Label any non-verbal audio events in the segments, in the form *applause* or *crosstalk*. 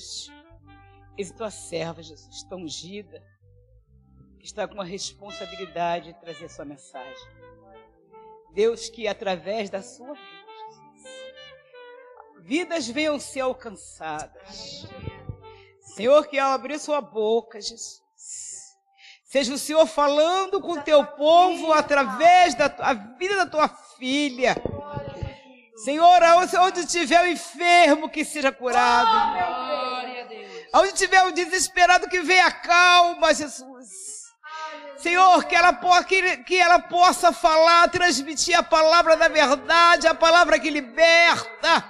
Deus, esse tua serva, Jesus, tão ungida, que está com a responsabilidade de trazer a sua mensagem. Deus, que através da sua vida, Jesus, vidas venham ser alcançadas. Senhor, que ao abrir sua boca, Jesus, seja o Senhor falando com o teu povo através da tua, vida da tua filha. Senhor, onde tiver o enfermo que seja curado. Onde tiver o desesperado que venha calma, Jesus. Senhor, que ela, que, que ela possa falar, transmitir a palavra da verdade, a palavra que liberta.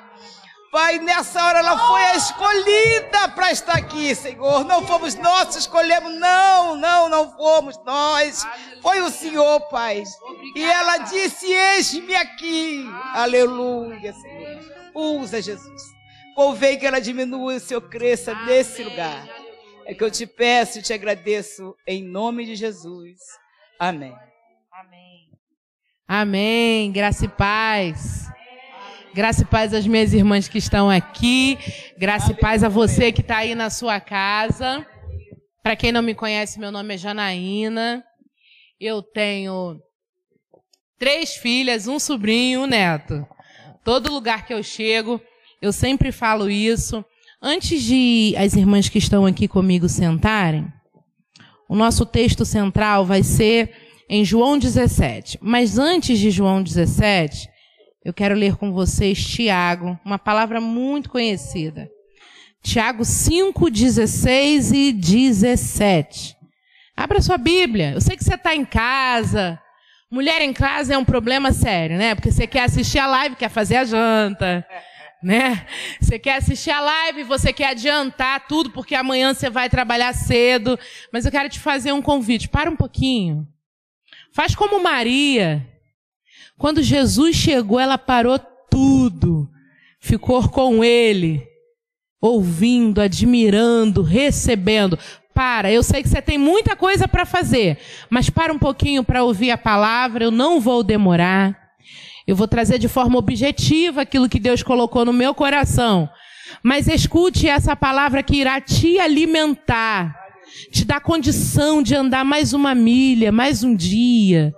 Pai, nessa hora ela foi a escolhida para estar aqui, Senhor. Não fomos nós que escolhemos, não, não, não fomos nós. Foi o Senhor, Pai. E ela disse: Eis-me aqui. Aleluia, Senhor. Usa, Jesus. Convém que ela diminua e o Senhor cresça nesse lugar. É que eu te peço e te agradeço em nome de Jesus. Amém. Amém. Amém. Graça e paz. Graça e paz às minhas irmãs que estão aqui. Graça e paz a você que está aí na sua casa. Para quem não me conhece, meu nome é Janaína. Eu tenho três filhas, um sobrinho e um neto. Todo lugar que eu chego, eu sempre falo isso. Antes de as irmãs que estão aqui comigo sentarem, o nosso texto central vai ser em João 17. Mas antes de João 17, eu quero ler com vocês Tiago, uma palavra muito conhecida. Tiago 5, 16 e 17. Abra sua Bíblia. Eu sei que você está em casa. Mulher em casa é um problema sério, né? Porque você quer assistir a live, quer fazer a janta né? Você quer assistir a live, você quer adiantar tudo porque amanhã você vai trabalhar cedo, mas eu quero te fazer um convite. Para um pouquinho. Faz como Maria. Quando Jesus chegou, ela parou tudo. Ficou com ele, ouvindo, admirando, recebendo. Para, eu sei que você tem muita coisa para fazer, mas para um pouquinho para ouvir a palavra, eu não vou demorar. Eu vou trazer de forma objetiva aquilo que Deus colocou no meu coração. Mas escute essa palavra que irá te alimentar, te dar condição de andar mais uma milha, mais um dia.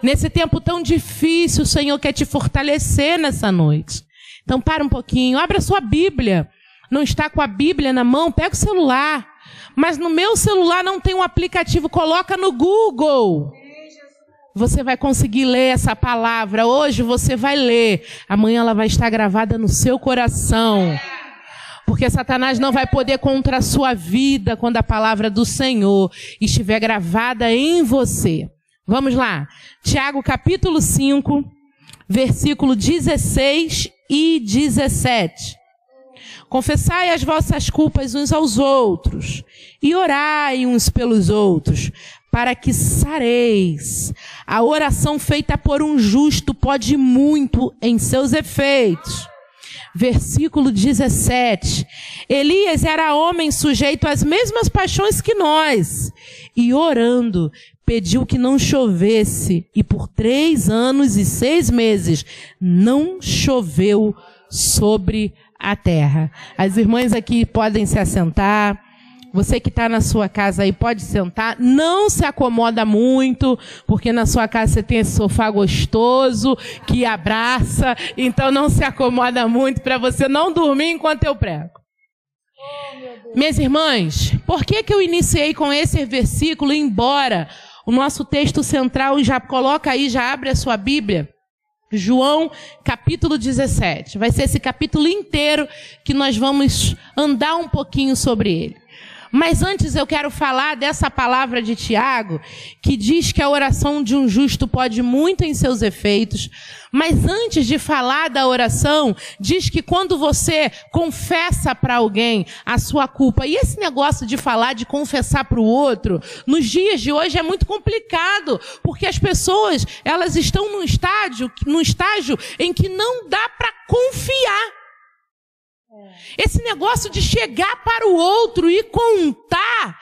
Nesse tempo tão difícil, o Senhor quer te fortalecer nessa noite. Então, para um pouquinho, abra sua Bíblia. Não está com a Bíblia na mão? Pega o celular. Mas no meu celular não tem um aplicativo, coloca no Google. Você vai conseguir ler essa palavra. Hoje você vai ler. Amanhã ela vai estar gravada no seu coração. Porque Satanás não vai poder contra a sua vida quando a palavra do Senhor estiver gravada em você. Vamos lá. Tiago capítulo 5, versículo 16 e 17. Confessai as vossas culpas uns aos outros e orai uns pelos outros, para que sareis. A oração feita por um justo pode muito em seus efeitos. Versículo 17. Elias era homem sujeito às mesmas paixões que nós, e orando, pediu que não chovesse, e por três anos e seis meses não choveu sobre a terra. As irmãs aqui podem se assentar. Você que está na sua casa aí pode sentar, não se acomoda muito, porque na sua casa você tem esse sofá gostoso que abraça, então não se acomoda muito para você não dormir enquanto eu prego. Oh, Minhas irmãs, por que, que eu iniciei com esse versículo, embora o nosso texto central já coloca aí, já abre a sua Bíblia? João capítulo 17. Vai ser esse capítulo inteiro que nós vamos andar um pouquinho sobre ele. Mas antes eu quero falar dessa palavra de Tiago, que diz que a oração de um justo pode muito em seus efeitos. Mas antes de falar da oração, diz que quando você confessa para alguém a sua culpa, e esse negócio de falar de confessar para o outro, nos dias de hoje é muito complicado, porque as pessoas, elas estão num estágio, num estágio em que não dá para confiar. Esse negócio de chegar para o outro e contar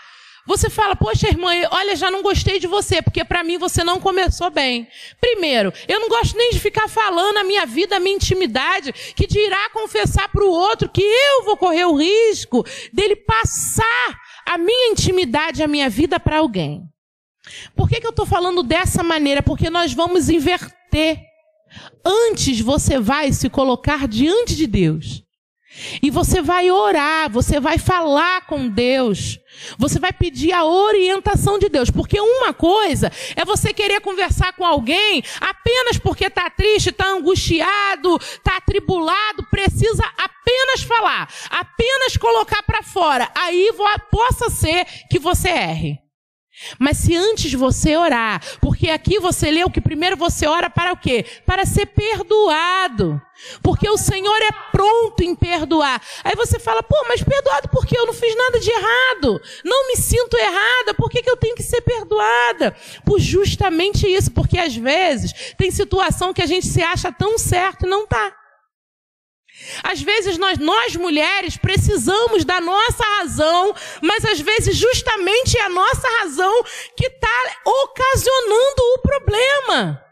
Você fala, poxa, irmã, olha, já não gostei de você, porque para mim você não começou bem. Primeiro, eu não gosto nem de ficar falando a minha vida, a minha intimidade, que dirá confessar para o outro que eu vou correr o risco dele passar a minha intimidade, a minha vida para alguém. Por que, que eu estou falando dessa maneira? Porque nós vamos inverter. Antes você vai se colocar diante de Deus. E você vai orar, você vai falar com Deus. Você vai pedir a orientação de Deus, porque uma coisa é você querer conversar com alguém apenas porque está triste, está angustiado, está atribulado, precisa apenas falar, apenas colocar para fora. Aí possa ser que você erre. Mas se antes você orar, porque aqui você leu que primeiro você ora para o quê? Para ser perdoado. Porque o Senhor é pronto em perdoar. Aí você fala, pô, mas perdoado porque eu não fiz nada de errado. Não me sinto errada. Por que, que eu tenho que ser perdoada? Por justamente isso. Porque às vezes tem situação que a gente se acha tão certo e não está. Às vezes nós, nós mulheres precisamos da nossa razão, mas às vezes justamente é a nossa razão que está ocasionando o problema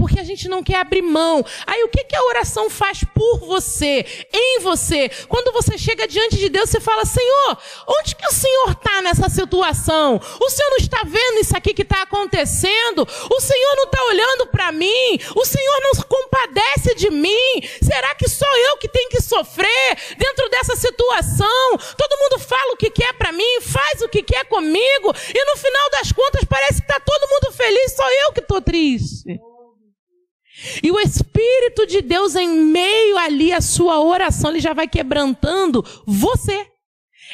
porque a gente não quer abrir mão. Aí o que, que a oração faz por você, em você? Quando você chega diante de Deus, você fala: Senhor, onde que o Senhor está nessa situação? O Senhor não está vendo isso aqui que está acontecendo? O Senhor não está olhando para mim? O Senhor não compadece de mim? Será que sou eu que tenho que sofrer dentro dessa situação? Todo mundo fala o que quer para mim, faz o que quer comigo, e no final das contas parece que está todo mundo feliz, só eu que estou triste. E o Espírito de Deus, em meio ali à sua oração, ele já vai quebrantando você.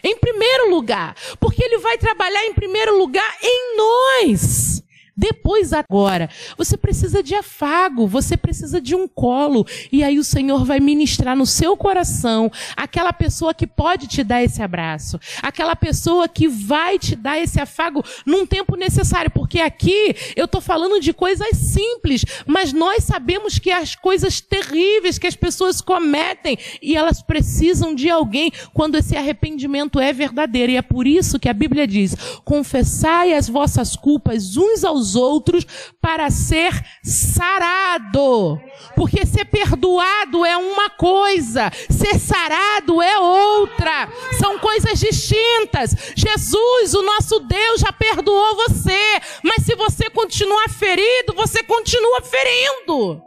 Em primeiro lugar. Porque ele vai trabalhar em primeiro lugar em nós. Depois, agora, você precisa de afago, você precisa de um colo. E aí o Senhor vai ministrar no seu coração aquela pessoa que pode te dar esse abraço, aquela pessoa que vai te dar esse afago num tempo necessário. Porque aqui eu estou falando de coisas simples, mas nós sabemos que as coisas terríveis que as pessoas cometem e elas precisam de alguém quando esse arrependimento é verdadeiro. E é por isso que a Bíblia diz: confessai as vossas culpas uns aos aos outros para ser sarado. Porque ser perdoado é uma coisa, ser sarado é outra. São coisas distintas. Jesus, o nosso Deus, já perdoou você, mas se você continuar ferido, você continua ferindo.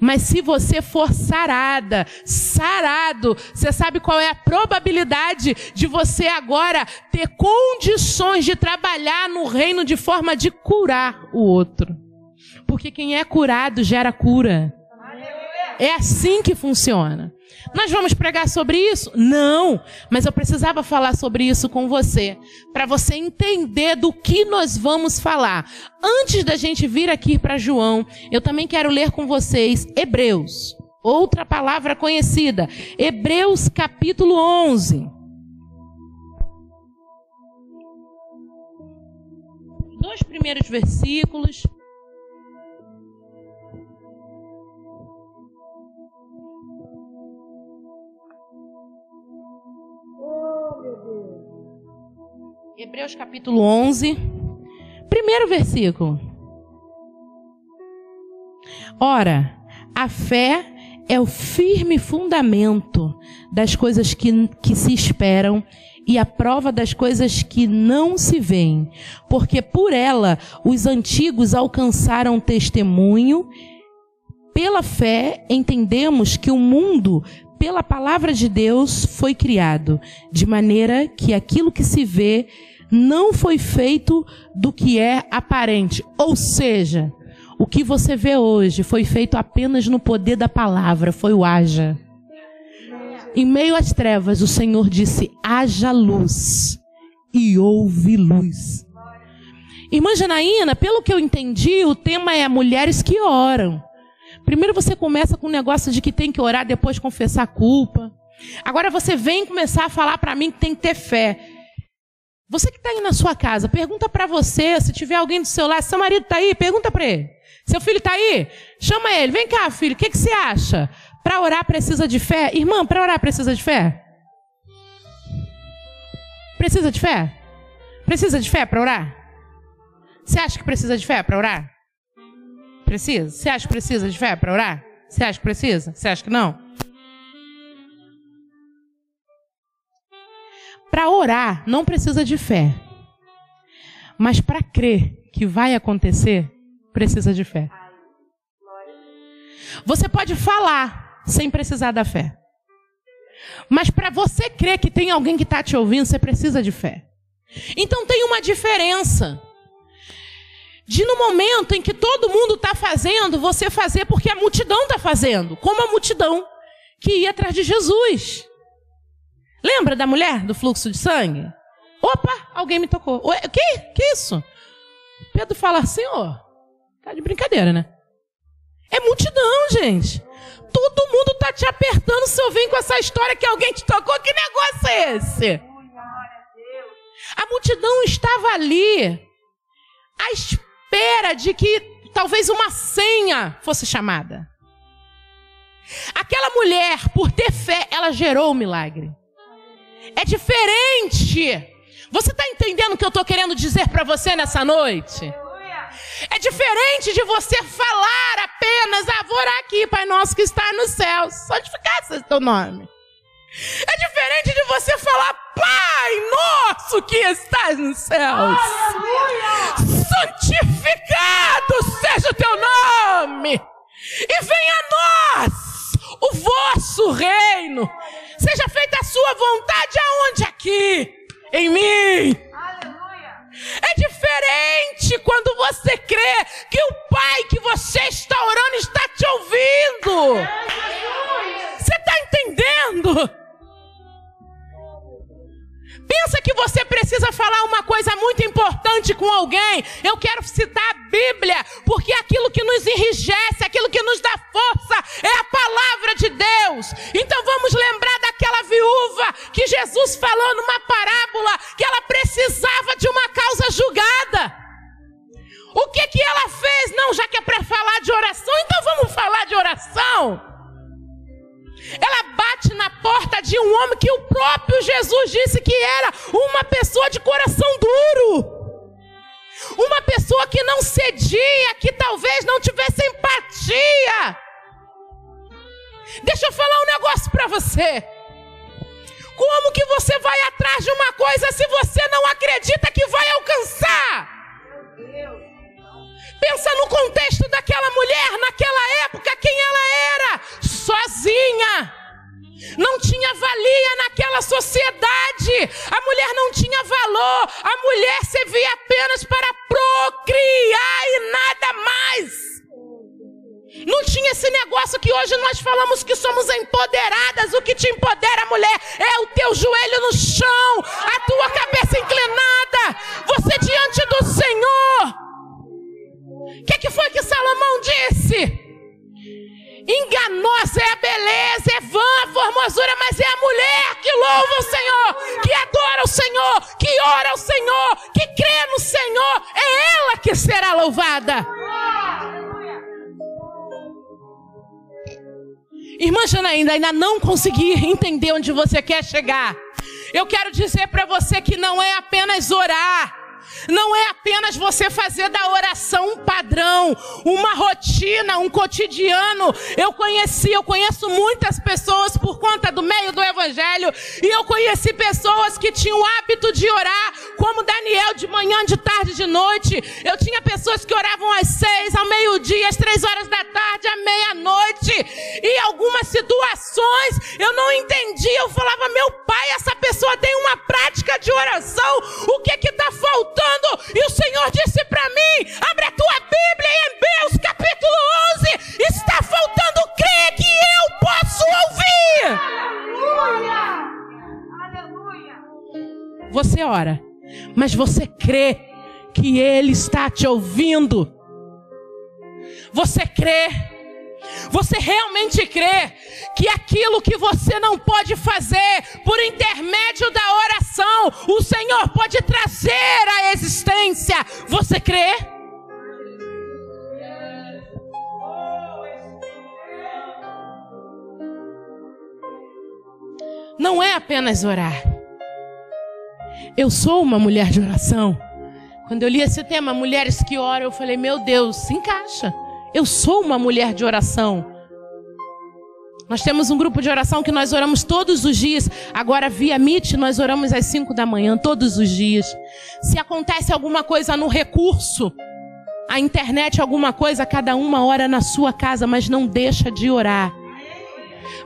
Mas se você for sarada, sarado, você sabe qual é a probabilidade de você agora ter condições de trabalhar no reino de forma de curar o outro. Porque quem é curado gera cura. É assim que funciona. Nós vamos pregar sobre isso? Não, mas eu precisava falar sobre isso com você, para você entender do que nós vamos falar. Antes da gente vir aqui para João, eu também quero ler com vocês Hebreus, outra palavra conhecida, Hebreus capítulo 11. Dois primeiros versículos. Hebreus capítulo 11, primeiro versículo. Ora, a fé é o firme fundamento das coisas que, que se esperam e a prova das coisas que não se veem, porque por ela os antigos alcançaram testemunho. Pela fé entendemos que o mundo pela palavra de Deus foi criado, de maneira que aquilo que se vê não foi feito do que é aparente. Ou seja, o que você vê hoje foi feito apenas no poder da palavra, foi o haja. Em meio às trevas, o Senhor disse: haja luz, e houve luz. Irmã Janaína, pelo que eu entendi, o tema é mulheres que oram. Primeiro você começa com o negócio de que tem que orar, depois confessar a culpa. Agora você vem começar a falar para mim que tem que ter fé. Você que está aí na sua casa, pergunta para você, se tiver alguém do seu lado, seu marido está aí, pergunta para ele. Seu filho está aí? Chama ele. Vem cá, filho, o que, que você acha? Para orar precisa de fé? Irmã, para orar precisa de fé? Precisa de fé? Precisa de fé para orar? Você acha que precisa de fé para orar? Precisa? Você acha que precisa de fé para orar? Você acha que precisa? Você acha que não? Para orar não precisa de fé. Mas para crer que vai acontecer, precisa de fé. Você pode falar sem precisar da fé. Mas para você crer que tem alguém que está te ouvindo, você precisa de fé. Então tem uma diferença de no momento em que todo mundo está fazendo, você fazer porque a multidão está fazendo, como a multidão que ia atrás de Jesus. Lembra da mulher do fluxo de sangue? Opa, alguém me tocou. O que? Que isso? Pedro fala, Senhor, tá de brincadeira, né? É multidão, gente. Todo mundo tá te apertando se eu vem com essa história que alguém te tocou. Que negócio é esse? A multidão estava ali à espera de que talvez uma senha fosse chamada. Aquela mulher, por ter fé, ela gerou o milagre. É diferente. Você está entendendo o que eu estou querendo dizer para você nessa noite? É diferente de você falar apenas, ah, vou aqui, Pai Nosso que está nos céus. Santificado seja teu nome. É diferente de você falar, Pai Nosso que estás nos céus. Aleluia! Santificado seja o teu nome. E venha a nós o vosso reino. Seja feita a sua vontade aonde aqui? Em mim. É diferente quando você crê que o Pai que você está orando está te ouvindo. Você está entendendo? Pensa que você precisa falar uma coisa muito importante com alguém. Eu quero citar a Bíblia, porque aquilo que nos enrijece, aquilo que nos dá força, é a palavra de Deus. Então vamos lembrar daquela viúva que Jesus falou numa parábola que ela precisava de uma causa julgada. O que que ela fez? Não, já que é para falar de oração, então vamos falar de oração. De um homem que o próprio Jesus disse que era uma pessoa de coração duro. Uma pessoa que não cedia, que talvez não tivesse empatia. Deixa eu falar um negócio para você. Como que você vai atrás de uma coisa se você não acredita que vai alcançar? Pensa no contexto daquela mulher, naquela época, quem ela era? Sozinha. Não tinha valia naquela sociedade. A mulher não tinha valor. A mulher servia apenas para procriar e nada mais. Não tinha esse negócio que hoje nós falamos que somos empoderadas. O que te empodera, mulher, é o teu joelho no chão, a tua cabeça inclinada, você diante do Senhor. O que, que foi que Salomão disse? Enganosa é a beleza, é vã a formosura, mas é a mulher que louva o Senhor, que adora o Senhor, que ora ao Senhor, que crê no Senhor. É ela que será louvada. Irmã Janaína, ainda não consegui entender onde você quer chegar. Eu quero dizer para você que não é apenas orar não é apenas você fazer da oração um padrão, uma rotina, um cotidiano. Eu conheci, eu conheço muitas pessoas por conta do meio do evangelho, e eu conheci pessoas que tinham o hábito de orar, como Daniel, de manhã, de tarde, de noite. Eu tinha pessoas que oravam às seis, ao meio-dia, às três horas da tarde, à meia-noite. E algumas situações eu não entendia. Eu falava, meu pai, essa pessoa tem uma prática de oração. O que que está faltando? E o Senhor disse para mim: abre a tua Bíblia em Hebreus capítulo 11. Está faltando crer que eu posso ouvir. Aleluia. Aleluia. Você ora, mas você crê que Ele está te ouvindo. Você crê você realmente crê que aquilo que você não pode fazer por intermédio da oração, o Senhor pode trazer à existência? Você crê? Não é apenas orar, Eu sou uma mulher de oração. Quando eu li esse tema, mulheres que oram, eu falei, meu Deus, se encaixa. Eu sou uma mulher de oração. Nós temos um grupo de oração que nós oramos todos os dias. Agora, via Meet, nós oramos às 5 da manhã, todos os dias. Se acontece alguma coisa no recurso, a internet, alguma coisa, cada uma hora na sua casa, mas não deixa de orar.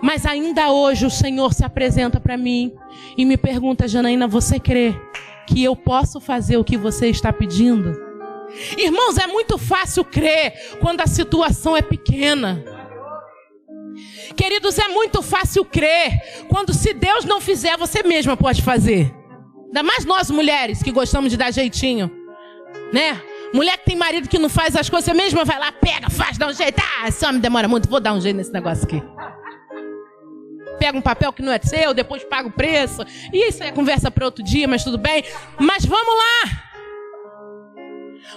Mas ainda hoje o Senhor se apresenta para mim e me pergunta, Janaína, você crê que eu posso fazer o que você está pedindo? Irmãos, é muito fácil crer quando a situação é pequena. Queridos, é muito fácil crer quando se Deus não fizer, você mesma pode fazer. Ainda mais nós mulheres que gostamos de dar jeitinho, né? Mulher que tem marido que não faz as coisas, você mesma vai lá, pega, faz, dá um jeito. Ah, esse homem demora muito, vou dar um jeito nesse negócio aqui. Pega um papel que não é seu, depois paga o preço. Isso é conversa para outro dia, mas tudo bem. Mas vamos lá.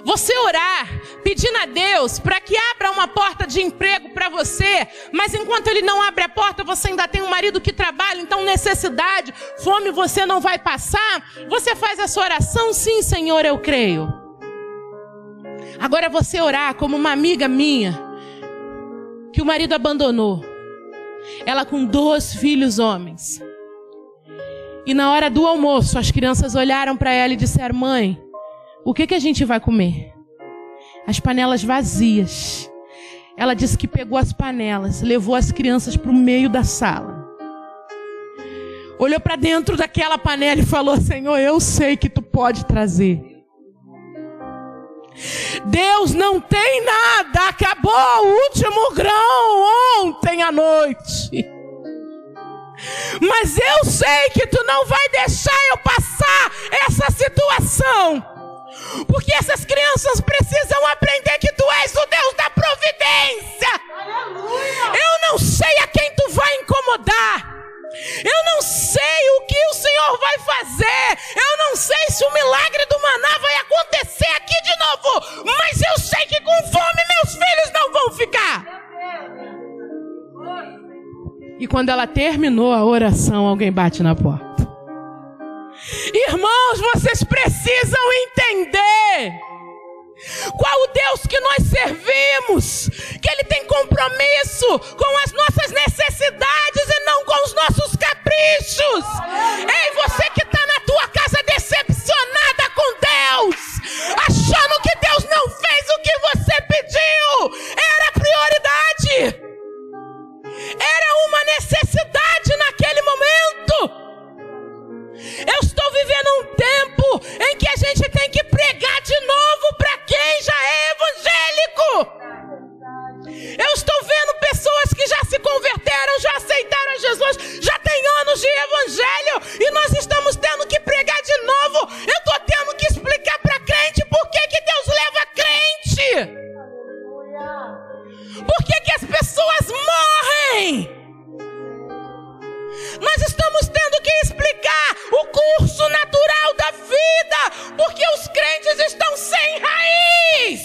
Você orar, pedindo a Deus para que abra uma porta de emprego para você, mas enquanto Ele não abre a porta, você ainda tem um marido que trabalha, então necessidade, fome você não vai passar. Você faz a sua oração, sim, Senhor, eu creio. Agora você orar como uma amiga minha, que o marido abandonou, ela com dois filhos homens. E na hora do almoço, as crianças olharam para ela e disseram: Mãe, o que, que a gente vai comer? As panelas vazias. Ela disse que pegou as panelas, levou as crianças para o meio da sala. Olhou para dentro daquela panela e falou: Senhor, eu sei que tu pode trazer. Deus não tem nada, acabou o último grão ontem à noite. Mas eu sei que tu não vai deixar eu passar essa situação. Porque essas crianças precisam aprender que tu és o Deus da providência. Aleluia. Eu não sei a quem tu vai incomodar. Eu não sei o que o Senhor vai fazer. Eu não sei se o milagre do maná vai acontecer aqui de novo. Mas eu sei que com fome meus filhos não vão ficar. E quando ela terminou a oração, alguém bate na porta. Irmãos, vocês precisam entender qual o Deus que nós servimos, que Ele tem compromisso com as nossas necessidades e não com os nossos caprichos. Ei, você que está na tua casa decepcionada com Deus, achando que Deus não fez o que você pediu, era prioridade, era uma necessidade naquele momento. Eu estou vivendo um tempo em que a gente tem que pregar de novo para quem já é evangélico. Eu estou vendo pessoas que já se converteram, já aceitaram Jesus, já tem anos de evangelho e nós estamos tendo que pregar de novo. Eu estou tendo que explicar para crente por que, que Deus leva crente. Por que, que as pessoas morrem? Nós estamos tendo que explicar o curso natural da vida, porque os crentes estão sem raiz.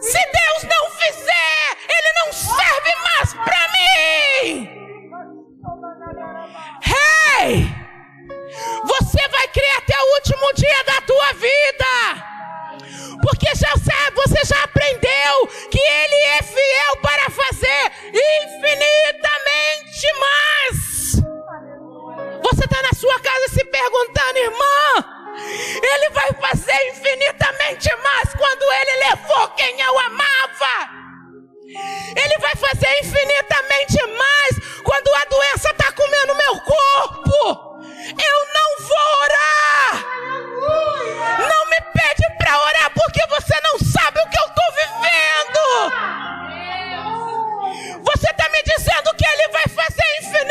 Se Deus não fizer, Ele não serve mais para mim. Hey! Você vai crer até o último dia da tua vida. Porque já sabe, você já aprendeu que Ele é fiel para fazer infinitamente mais. Você está na sua casa se perguntando, irmã, Ele vai fazer infinitamente mais quando Ele levou quem eu amava. Ele vai fazer infinitamente mais quando a doença está comendo meu corpo. Eu não vou orar. Não me pede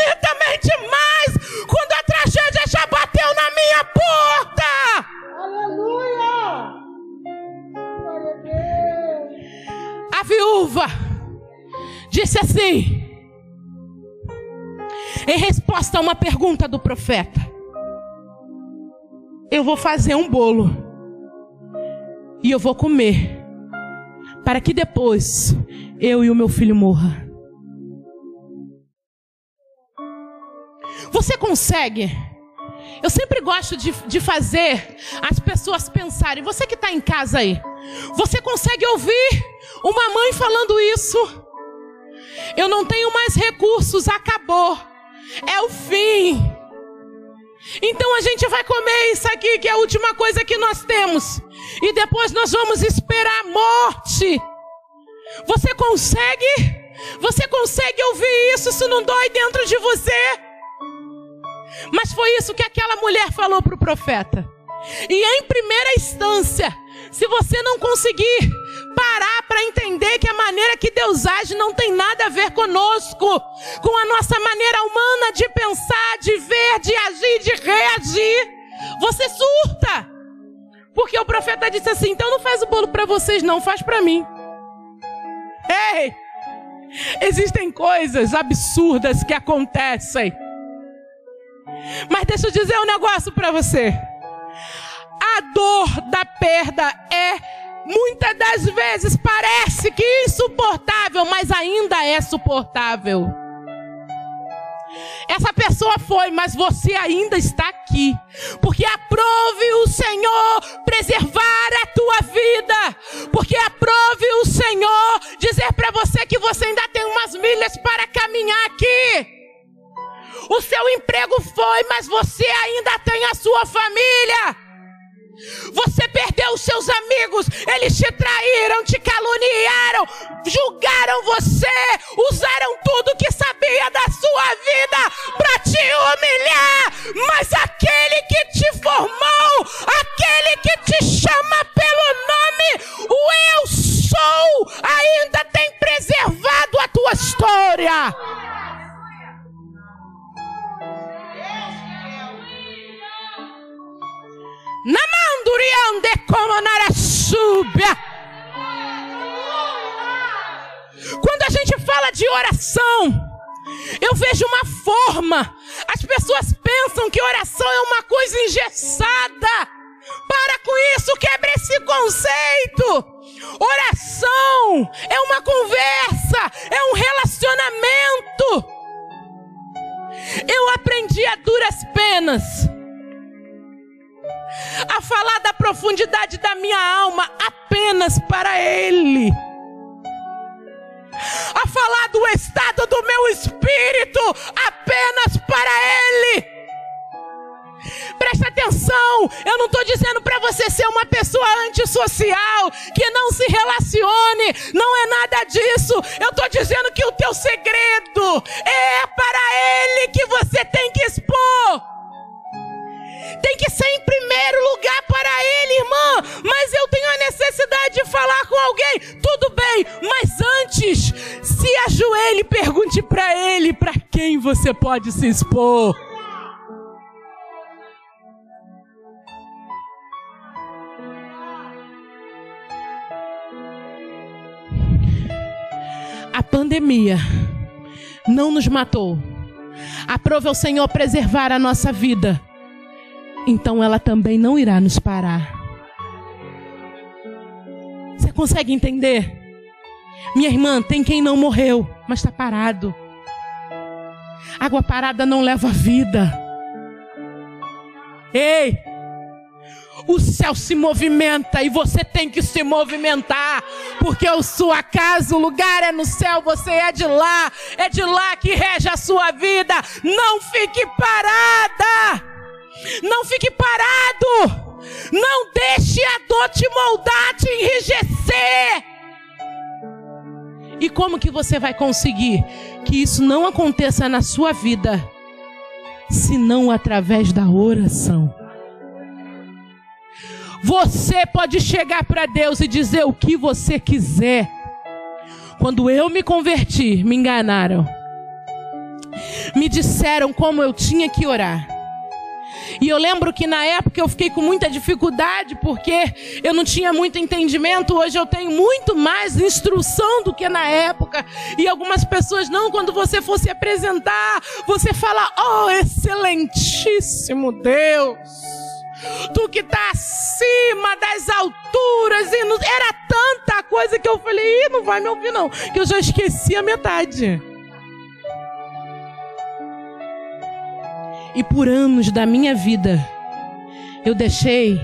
infinitamente mais quando a tragédia já bateu na minha porta. Aleluia! A viúva disse assim, em resposta a uma pergunta do profeta: Eu vou fazer um bolo e eu vou comer, para que depois eu e o meu filho morra. Você consegue Eu sempre gosto de, de fazer as pessoas pensarem. Você que está em casa aí, você consegue ouvir uma mãe falando isso? Eu não tenho mais recursos, acabou. É o fim. Então a gente vai comer isso aqui, que é a última coisa que nós temos. E depois nós vamos esperar a morte. Você consegue? Você consegue ouvir isso? Isso não dói dentro de você? Mas foi isso que aquela mulher falou para o profeta. E em primeira instância, se você não conseguir parar para entender que a maneira que Deus age não tem nada a ver conosco, com a nossa maneira humana de pensar, de ver, de agir, de reagir, você surta. Porque o profeta disse assim: então não faz o bolo para vocês, não, faz para mim. Ei! Existem coisas absurdas que acontecem. Mas deixa eu dizer um negócio para você. A dor da perda é muitas das vezes parece que insuportável, mas ainda é suportável. Essa pessoa foi, mas você ainda está aqui. Porque aprove o Senhor preservar a tua vida. Porque aprove o Senhor dizer para você que você ainda tem umas milhas para caminhar aqui. O seu emprego foi, mas você ainda tem a sua família. Você perdeu os seus amigos, eles te traíram, te caluniaram, julgaram você, usaram tudo que sabia da sua vida para te humilhar. Mas aquele que te formou, aquele que te chama pelo nome, o Eu sou, ainda tem preservado a tua história. Namanduriande como narasúbia. Quando a gente fala de oração, eu vejo uma forma. As pessoas pensam que oração é uma coisa engessada. Para com isso, quebre esse conceito. Oração é uma conversa, é um relacionamento. Eu aprendi a duras penas a falar da profundidade da minha alma apenas para Ele, a falar do estado do meu espírito apenas para Ele. Presta atenção, eu não estou dizendo para você ser uma pessoa antissocial, que não se relacione, não é nada disso. Eu estou dizendo que o teu segredo é para Ele que você tem que expor tem que ser em primeiro lugar para Ele, irmã. Mas eu tenho a necessidade de falar com alguém. Tudo bem, mas antes, se ajoelhe e pergunte para Ele para quem você pode se expor. A pandemia não nos matou. Aprove ao Senhor preservar a nossa vida então ela também não irá nos parar. Você consegue entender? Minha irmã, tem quem não morreu, mas está parado. Água parada não leva vida. Ei! O céu se movimenta e você tem que se movimentar, porque a sua casa, o lugar é no céu, você é de lá, é de lá que rege a sua vida. Não fique parada. Não fique parado. Não deixe a dor te moldar, te enrijecer. E como que você vai conseguir que isso não aconteça na sua vida, senão através da oração? Você pode chegar para Deus e dizer o que você quiser. Quando eu me converti, me enganaram. Me disseram como eu tinha que orar. E eu lembro que na época eu fiquei com muita dificuldade porque eu não tinha muito entendimento. Hoje eu tenho muito mais instrução do que na época. E algumas pessoas não, quando você for se apresentar, você fala: "Oh, excelentíssimo Deus". Tu que está acima das alturas e não... era tanta coisa que eu falei, Ih, não vai me ouvir não, que eu já esqueci a metade. E por anos da minha vida, eu deixei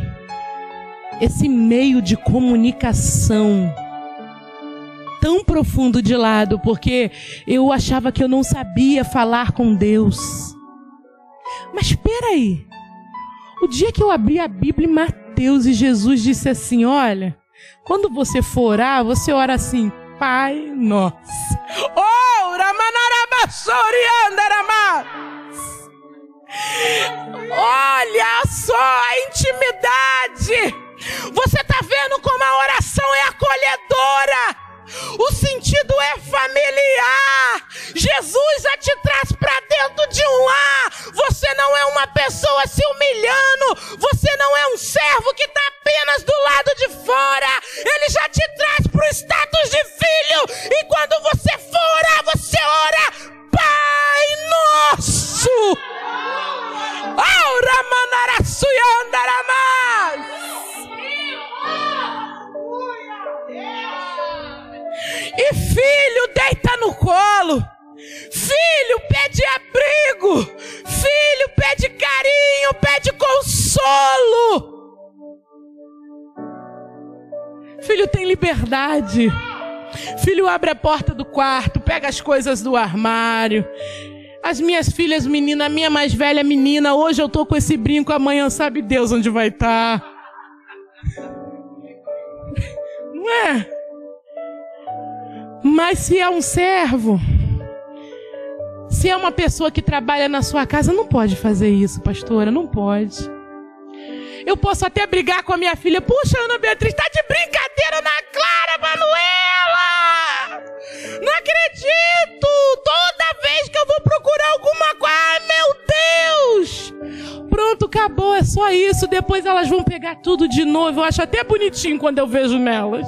esse meio de comunicação tão profundo de lado, porque eu achava que eu não sabia falar com Deus. Mas espera aí. O dia que eu abri a Bíblia em Mateus e Jesus disse assim: Olha, quando você for orar, você ora assim, Pai Nosso. Oh, Olha só a intimidade. Você está vendo como a oração é acolhedora. O sentido é familiar. Jesus já te traz para dentro de um lar. Você não é uma pessoa se humilhando. Você não é um servo que está apenas do lado de fora. Ele já te traz para o status de filho. E quando você for orar, você ora, Pai Nosso. Aura manarasuyandaramás. E filho deita no colo. Filho pede abrigo. Filho pede carinho, pede consolo. Filho tem liberdade. Filho abre a porta do quarto, pega as coisas do armário. As minhas filhas menina, a minha mais velha menina, hoje eu tô com esse brinco, amanhã sabe Deus onde vai estar. Tá. Não é? Mas se é um servo, se é uma pessoa que trabalha na sua casa, não pode fazer isso, pastora, não pode. Eu posso até brigar com a minha filha. Puxa, Ana Beatriz, tá de brincadeira na Clara, Manuela! Não acredito! Toda vez que eu vou procurar alguma coisa, ah, meu Deus! Pronto, acabou, é só isso. Depois elas vão pegar tudo de novo. Eu acho até bonitinho quando eu vejo nelas.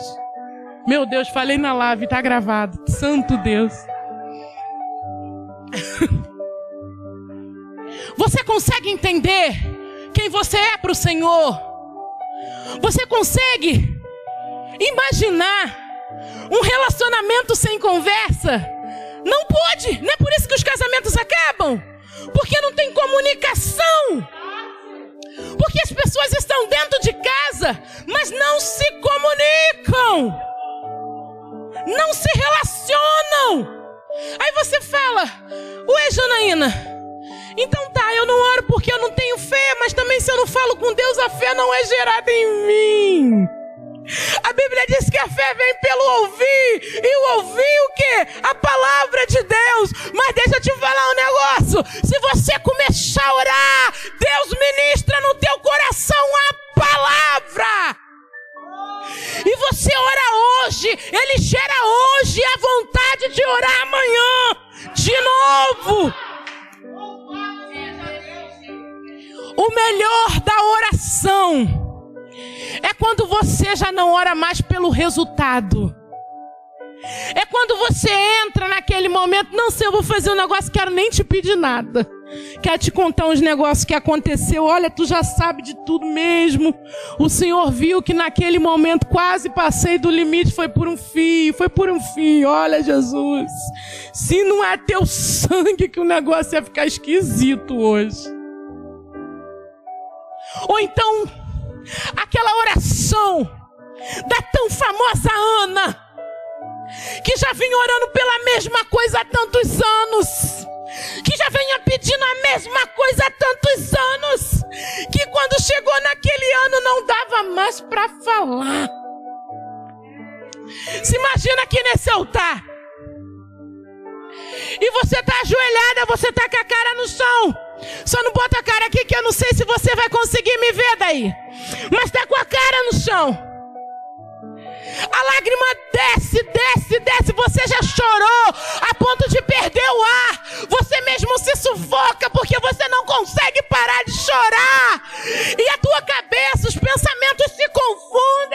Meu Deus, falei na live, tá gravado. Santo Deus. *laughs* Você consegue entender quem você é para o Senhor? Você consegue imaginar um relacionamento sem conversa? Não pode, não é por isso que os casamentos acabam. Porque não tem comunicação. Porque as pessoas estão dentro de casa, mas não se comunicam não se relacionam. Aí você fala, ué, Janaína, então tá, eu não oro porque eu não tenho fé, mas também se eu não falo com Deus, a fé não é gerada em mim. A Bíblia diz que a fé vem pelo ouvir, e o ouvir o quê? A palavra de Deus. Mas deixa eu te falar um negócio: se você começar a orar, Deus ministra no teu coração a palavra. E você ora hoje, Ele gera hoje a vontade de orar amanhã, de novo. O melhor da oração é quando você já não ora mais pelo resultado. É quando você entra naquele momento, não sei, eu vou fazer um negócio, quero nem te pedir nada. Quer te contar uns negócios que aconteceu. Olha, tu já sabe de tudo mesmo. O Senhor viu que naquele momento quase passei do limite. Foi por um fio, foi por um fio. Olha, Jesus. Se não é teu sangue que o negócio ia ficar esquisito hoje. Ou então, aquela oração da tão famosa Ana, que já vinha orando pela mesma coisa há tantos anos que já venha pedindo a mesma coisa há tantos anos, que quando chegou naquele ano não dava mais para falar. Se imagina aqui nesse altar. E você está ajoelhada, você está com a cara no chão. Só não bota a cara aqui que eu não sei se você vai conseguir me ver daí. Mas está com a cara no chão. A lágrima desce, desce, desce. Você já chorou a ponto de perder o ar. Você mesmo se sufoca porque você não consegue parar de chorar. E a tua cabeça, os pensamentos se confundem.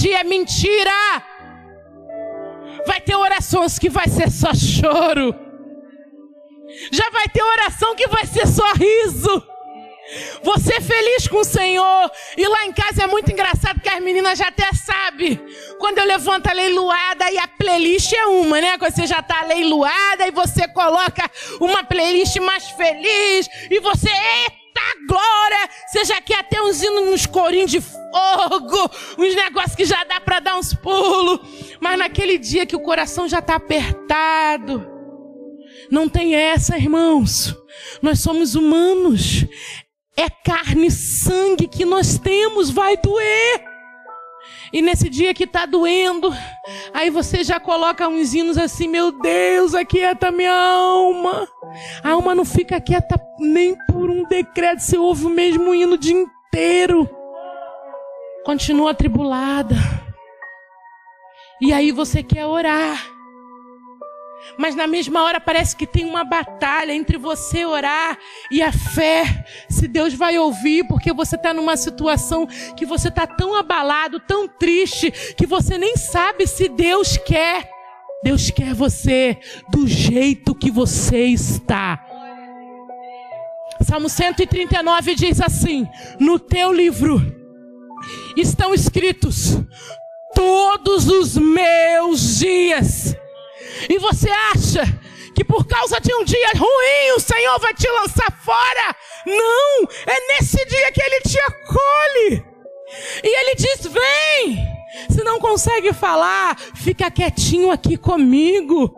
Dia, é mentira. Vai ter orações que vai ser só choro. Já vai ter oração que vai ser só riso. Você é feliz com o Senhor. E lá em casa é muito engraçado que as meninas já até sabem. Quando eu levanto a leiloada e a playlist é uma, né? Quando você já está leiloada e você coloca uma playlist mais feliz. E você, eita glória! Você já quer até uns hinos, uns corinhos de fogo. Uns negócios que já dá para dar uns pulos. Mas naquele dia que o coração já está apertado. Não tem essa, irmãos. Nós somos humanos. É carne e sangue que nós temos, vai doer. E nesse dia que está doendo, aí você já coloca uns hinos assim, meu Deus, aquieta minha alma. A alma não fica quieta nem por um decreto, você ouve o mesmo hino o dia inteiro. Continua atribulada. E aí você quer orar. Mas na mesma hora parece que tem uma batalha entre você orar e a fé. Se Deus vai ouvir, porque você está numa situação que você está tão abalado, tão triste, que você nem sabe se Deus quer. Deus quer você do jeito que você está. Salmo 139 diz assim: No teu livro estão escritos todos os meus dias e você acha que por causa de um dia ruim o Senhor vai te lançar fora? Não! É nesse dia que Ele te acolhe. E Ele diz: Vem! Se não consegue falar, fica quietinho aqui comigo.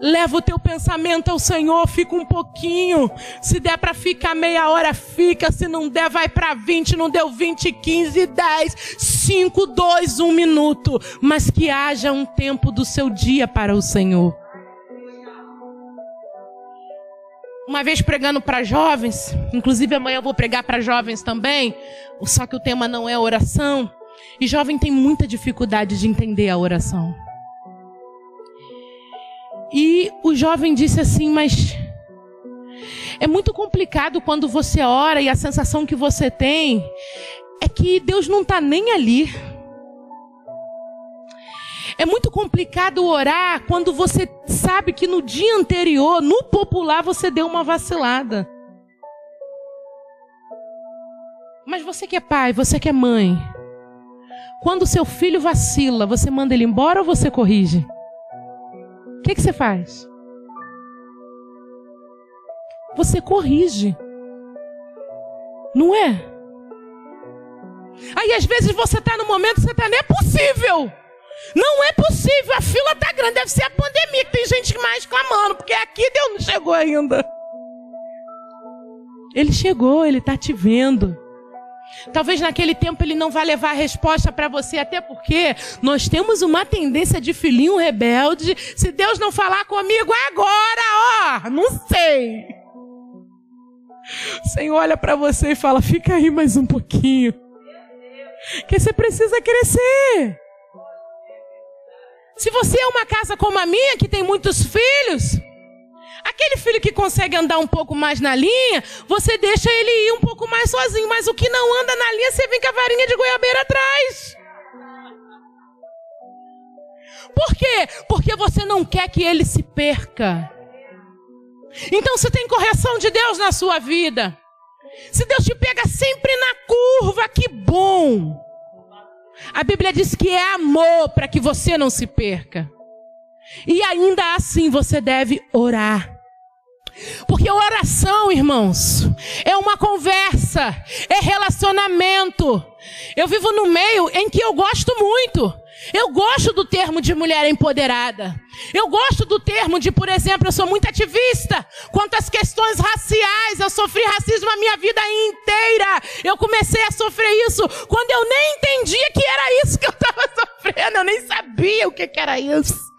Leva o teu pensamento ao Senhor, fica um pouquinho. Se der para ficar meia hora, fica. Se não der, vai para 20. Não deu 20, 15, 10, 5, 2, 1 minuto. Mas que haja um tempo do seu dia para o Senhor. Uma vez pregando para jovens, inclusive amanhã eu vou pregar para jovens também, só que o tema não é oração. E jovem tem muita dificuldade de entender a oração. E o jovem disse assim: Mas é muito complicado quando você ora e a sensação que você tem é que Deus não está nem ali. É muito complicado orar quando você sabe que no dia anterior, no popular, você deu uma vacilada. Mas você que é pai, você que é mãe, quando seu filho vacila, você manda ele embora ou você corrige? Que, que você faz? Você corrige. Não é? Aí às vezes você está no momento você está, não é possível. Não é possível, a fila está grande, deve ser a pandemia, que tem gente mais clamando, porque aqui Deus não chegou ainda. Ele chegou, ele está te vendo. Talvez naquele tempo ele não vá levar a resposta para você, até porque nós temos uma tendência de filhinho rebelde. Se Deus não falar comigo agora, ó, não sei. O Senhor olha para você e fala: fica aí mais um pouquinho. Que você precisa crescer. Se você é uma casa como a minha, que tem muitos filhos, Aquele filho que consegue andar um pouco mais na linha, você deixa ele ir um pouco mais sozinho. Mas o que não anda na linha, você vem com a varinha de goiabeira atrás. Por quê? Porque você não quer que ele se perca. Então você tem correção de Deus na sua vida. Se Deus te pega sempre na curva, que bom. A Bíblia diz que é amor para que você não se perca. E ainda assim você deve orar. Porque oração, irmãos, é uma conversa, é relacionamento. Eu vivo no meio em que eu gosto muito. Eu gosto do termo de mulher empoderada. Eu gosto do termo de, por exemplo, eu sou muito ativista quanto às questões raciais. Eu sofri racismo a minha vida inteira. Eu comecei a sofrer isso quando eu nem entendia que era isso que eu estava *laughs* sofrendo. Eu nem sabia o que, que era isso.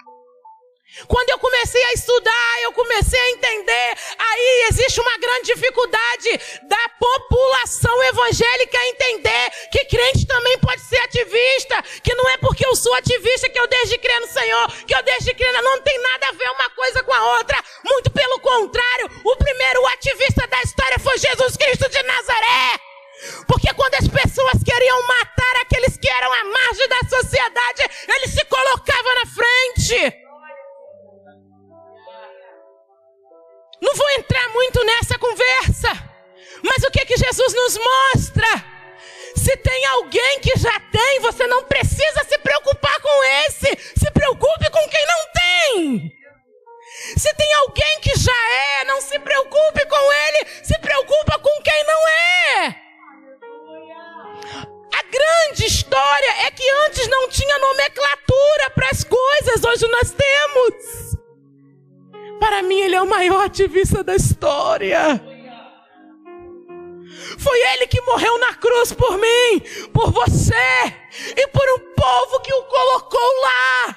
Quando eu comecei a estudar, eu comecei a entender, aí existe uma grande dificuldade da população evangélica entender que crente também pode ser ativista, que não é porque eu sou ativista que eu deixo de crer no Senhor, que eu deixo de crer, não tem nada a ver uma coisa com a outra, muito pelo contrário, o primeiro ativista da história foi Jesus Cristo de Nazaré. Porque quando as pessoas queriam matar aqueles que eram à margem da sociedade, ele se colocava na frente. Não vou entrar muito nessa conversa. Mas o que que Jesus nos mostra? Se tem alguém que já tem, você não precisa se preocupar com esse. Se preocupe com quem não tem. Se tem alguém que já é, não se preocupe com ele, se preocupa com quem não é. A grande história é que antes não tinha nomenclatura para as coisas, hoje nós temos. Para mim, ele é o maior ativista da história. Foi ele que morreu na cruz por mim, por você e por um povo que o colocou lá.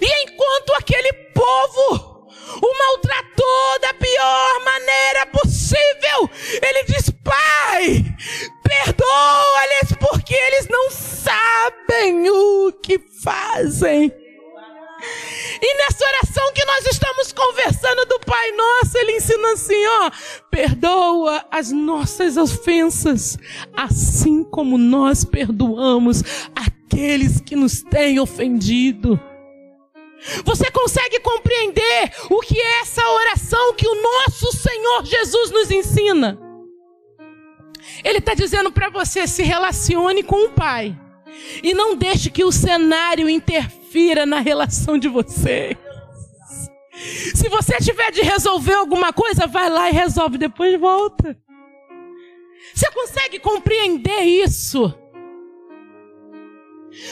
E enquanto aquele povo o maltratou da pior maneira possível, ele diz: Pai, perdoa-lhes porque eles não sabem o que fazem. E nessa oração que nós estamos conversando do Pai Nosso, Ele ensina assim: ó, perdoa as nossas ofensas, assim como nós perdoamos aqueles que nos têm ofendido. Você consegue compreender o que é essa oração que o nosso Senhor Jesus nos ensina? Ele está dizendo para você: se relacione com o Pai. E não deixe que o cenário interfira interfira na relação de vocês. Se você tiver de resolver alguma coisa, vai lá e resolve, depois volta. Você consegue compreender isso?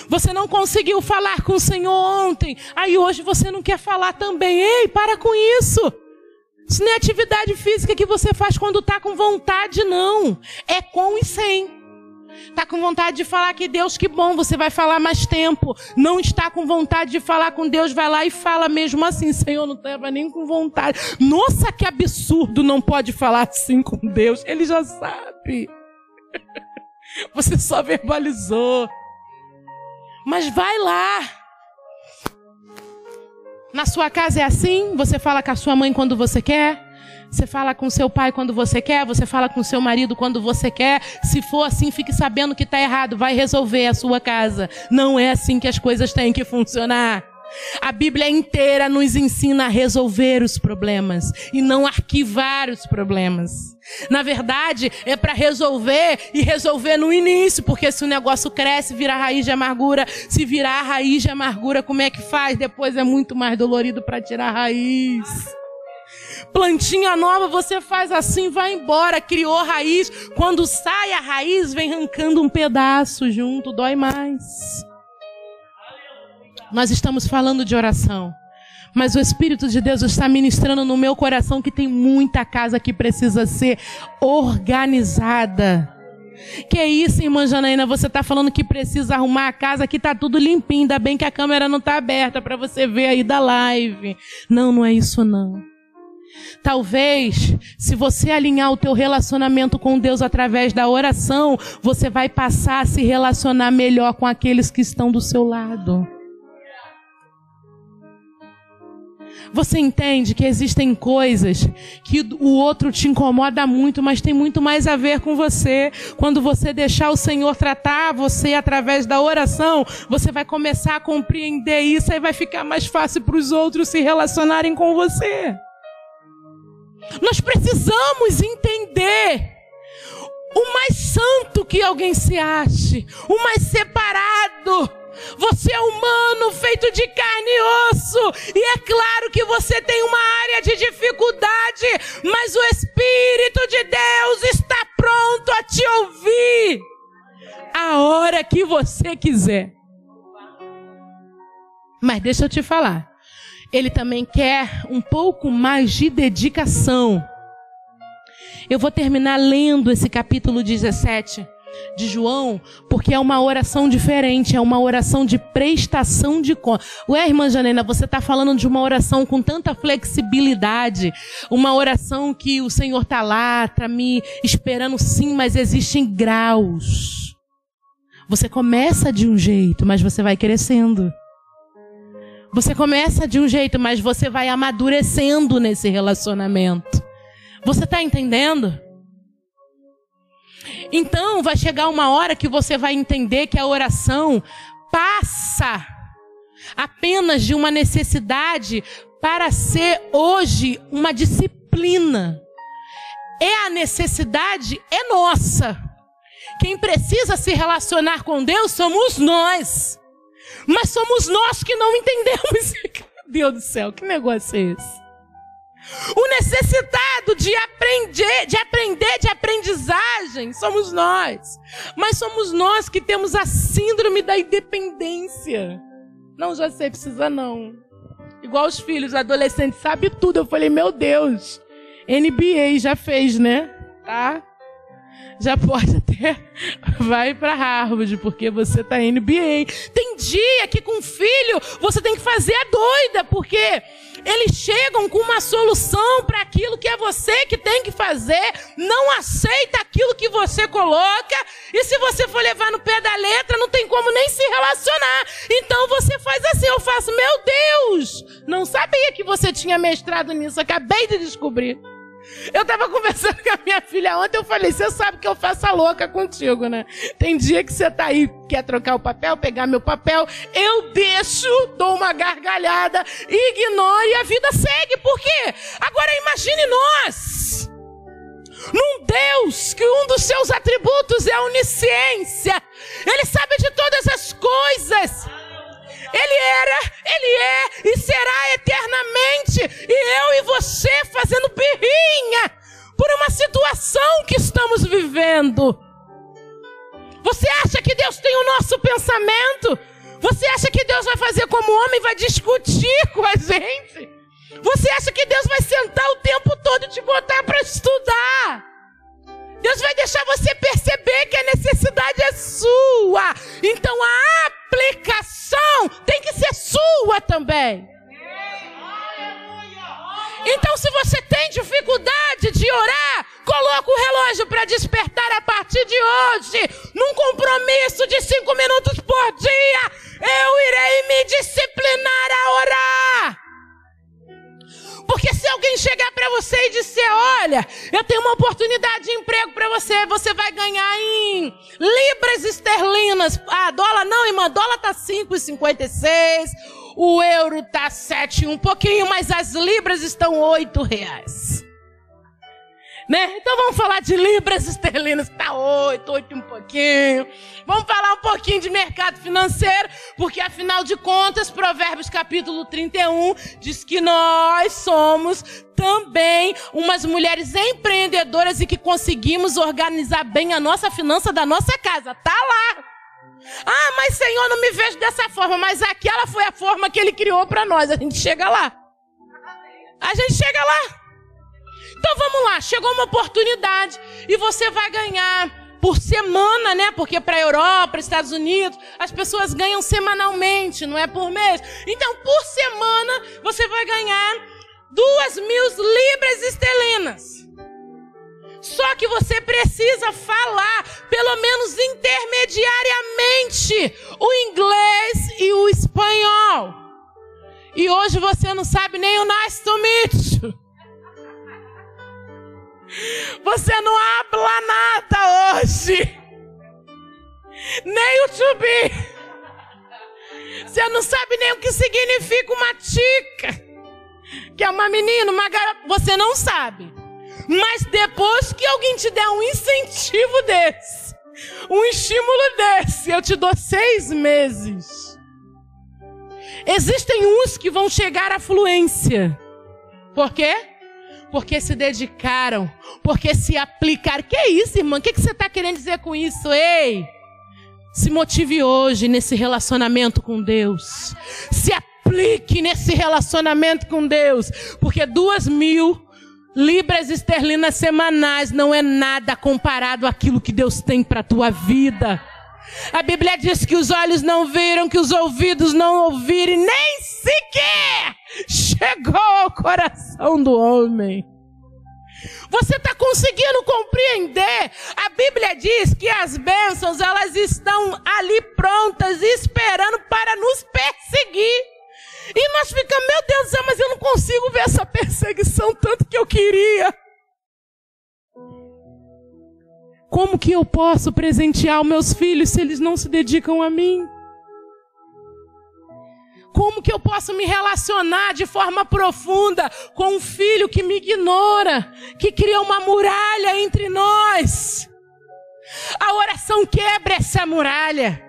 Você não conseguiu falar com o Senhor ontem, aí hoje você não quer falar também. Ei, para com isso. Isso não é atividade física que você faz quando está com vontade, não. É com e sem. Está com vontade de falar que Deus, que bom, você vai falar mais tempo. Não está com vontade de falar com Deus, vai lá e fala mesmo assim, Senhor, não estava nem com vontade. Nossa, que absurdo, não pode falar assim com Deus. Ele já sabe. *laughs* Você só verbalizou. Mas vai lá. Na sua casa é assim? Você fala com a sua mãe quando você quer? Você fala com seu pai quando você quer, você fala com seu marido quando você quer. Se for assim, fique sabendo que está errado, vai resolver a sua casa. Não é assim que as coisas têm que funcionar. A Bíblia inteira nos ensina a resolver os problemas e não arquivar os problemas. Na verdade, é para resolver e resolver no início, porque se o negócio cresce, vira raiz de amargura. Se virar raiz de amargura, como é que faz? Depois é muito mais dolorido para tirar a raiz. Plantinha nova, você faz assim, vai embora, criou raiz. Quando sai a raiz, vem arrancando um pedaço junto, dói mais. Nós estamos falando de oração. Mas o Espírito de Deus está ministrando no meu coração que tem muita casa que precisa ser organizada. Que é isso, irmã Janaína? Você está falando que precisa arrumar a casa que está tudo limpinho. Ainda bem que a câmera não está aberta para você ver aí da live. Não, não é isso não. Talvez, se você alinhar o teu relacionamento com Deus através da oração, você vai passar a se relacionar melhor com aqueles que estão do seu lado. Você entende que existem coisas que o outro te incomoda muito, mas tem muito mais a ver com você. Quando você deixar o Senhor tratar você através da oração, você vai começar a compreender isso e vai ficar mais fácil para os outros se relacionarem com você. Nós precisamos entender o mais santo que alguém se ache, o mais separado. Você é humano, feito de carne e osso, e é claro que você tem uma área de dificuldade, mas o Espírito de Deus está pronto a te ouvir a hora que você quiser. Mas deixa eu te falar, ele também quer um pouco mais de dedicação. Eu vou terminar lendo esse capítulo 17 de João, porque é uma oração diferente, é uma oração de prestação de conta. Ué, irmã Janena, você está falando de uma oração com tanta flexibilidade, uma oração que o Senhor está lá, está me esperando sim, mas existem graus. Você começa de um jeito, mas você vai crescendo. Você começa de um jeito, mas você vai amadurecendo nesse relacionamento. Você está entendendo? Então vai chegar uma hora que você vai entender que a oração passa apenas de uma necessidade para ser hoje uma disciplina. É a necessidade é nossa. Quem precisa se relacionar com Deus somos nós. Mas somos nós que não entendemos. *laughs* Deus do céu, que negócio é esse? O necessitado de aprender, de aprender, de aprendizagem, somos nós. Mas somos nós que temos a síndrome da independência. Não, já sei, precisa não. Igual os filhos, adolescentes, sabe tudo. Eu falei, meu Deus, NBA já fez, né? Tá? Já pode *laughs* até vai para Harvard porque você tá NBA. Tem dia que com filho você tem que fazer a doida porque eles chegam com uma solução para aquilo que é você que tem que fazer, não aceita aquilo que você coloca, e se você for levar no pé da letra, não tem como nem se relacionar. Então você faz assim, eu faço, meu Deus, não sabia que você tinha mestrado nisso, acabei de descobrir. Eu estava conversando com a minha filha ontem, eu falei, você sabe que eu faço a louca contigo, né? Tem dia que você tá aí, quer trocar o papel, pegar meu papel, eu deixo, dou uma gargalhada, ignoro e a vida segue. Por quê? Agora imagine nós. Num Deus que um dos seus atributos é a onisciência. Ele sabe de todas as coisas. Discutir com a gente? Você acha que Deus vai sentar o tempo todo e te botar para estudar? Deus vai deixar você perceber que a necessidade é sua. Então a aplicação tem que ser sua também. Então, se você tem dificuldade de orar, coloca o relógio para despertar a partir de hoje, num compromisso de cinco minutos por dia. Eu irei me disciplinar a orar. Porque se alguém chegar para você e disser: Olha, eu tenho uma oportunidade de emprego para você, você vai ganhar em libras esterlinas. Ah, dólar não, irmã, dólar tá 5,56, o euro tá 7, um pouquinho, mas as libras estão 8 reais. Né? Então vamos falar de libras esterlinas, que tá 8, 8 um pouquinho. Vamos falar um pouquinho de mercado financeiro, porque afinal de contas, Provérbios capítulo 31 diz que nós somos também umas mulheres empreendedoras e que conseguimos organizar bem a nossa finança da nossa casa. Tá lá. Ah, mas Senhor, não me vejo dessa forma, mas aquela foi a forma que ele criou para nós. A gente chega lá. A gente chega lá. Então vamos lá, chegou uma oportunidade e você vai ganhar por semana, né? Porque para a Europa, para Estados Unidos, as pessoas ganham semanalmente, não é por mês. Então, por semana, você vai ganhar duas mil libras esterlinas. Só que você precisa falar, pelo menos intermediariamente, o inglês e o espanhol. E hoje você não sabe nem o nice to meet you. Você não habla nada hoje. Nem o be. Você não sabe nem o que significa uma tica. Que é uma menina, uma garota. Você não sabe. Mas depois que alguém te der um incentivo desse, um estímulo desse, eu te dou seis meses. Existem uns que vão chegar à fluência. Por quê? Porque se dedicaram, porque se aplicaram. Que é isso, irmã? O que, que você está querendo dizer com isso? Ei! Se motive hoje nesse relacionamento com Deus. Se aplique nesse relacionamento com Deus. Porque duas mil Libras esterlinas semanais não é nada comparado àquilo que Deus tem para a tua vida. A Bíblia diz que os olhos não viram, que os ouvidos não ouviram, nem sequer chegou ao coração do homem. Você está conseguindo compreender? A Bíblia diz que as bênçãos elas estão ali prontas, esperando para nos perseguir. E nós ficamos, meu Deus mas eu não consigo ver essa perseguição tanto que eu queria. Como que eu posso presentear os meus filhos se eles não se dedicam a mim? Como que eu posso me relacionar de forma profunda com um filho que me ignora, que cria uma muralha entre nós? A oração quebra essa muralha.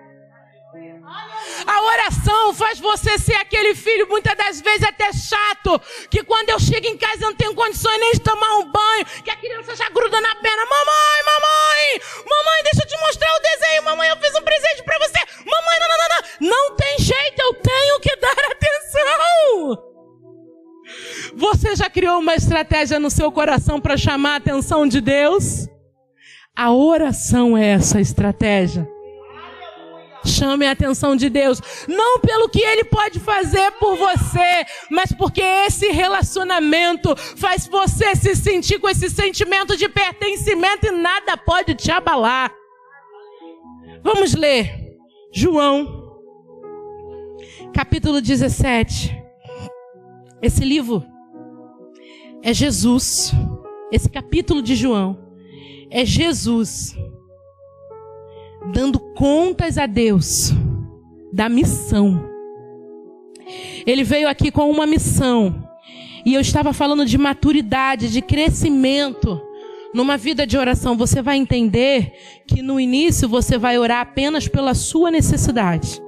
A oração faz você ser aquele filho, muitas das vezes até chato, que quando eu chego em casa eu não tenho condições nem de tomar um banho, que a criança já gruda na perna. Mamãe, mamãe, mamãe, deixa eu te mostrar o desenho. Mamãe, eu fiz um presente para você. Mamãe, não, não, não, não. Não tem jeito, eu tenho que dar atenção. Você já criou uma estratégia no seu coração para chamar a atenção de Deus? A oração é essa estratégia. Chame a atenção de Deus, não pelo que Ele pode fazer por você, mas porque esse relacionamento faz você se sentir com esse sentimento de pertencimento e nada pode te abalar. Vamos ler João, capítulo 17. Esse livro é Jesus. Esse capítulo de João é Jesus dando contas a Deus da missão. Ele veio aqui com uma missão. E eu estava falando de maturidade, de crescimento. Numa vida de oração, você vai entender que no início você vai orar apenas pela sua necessidade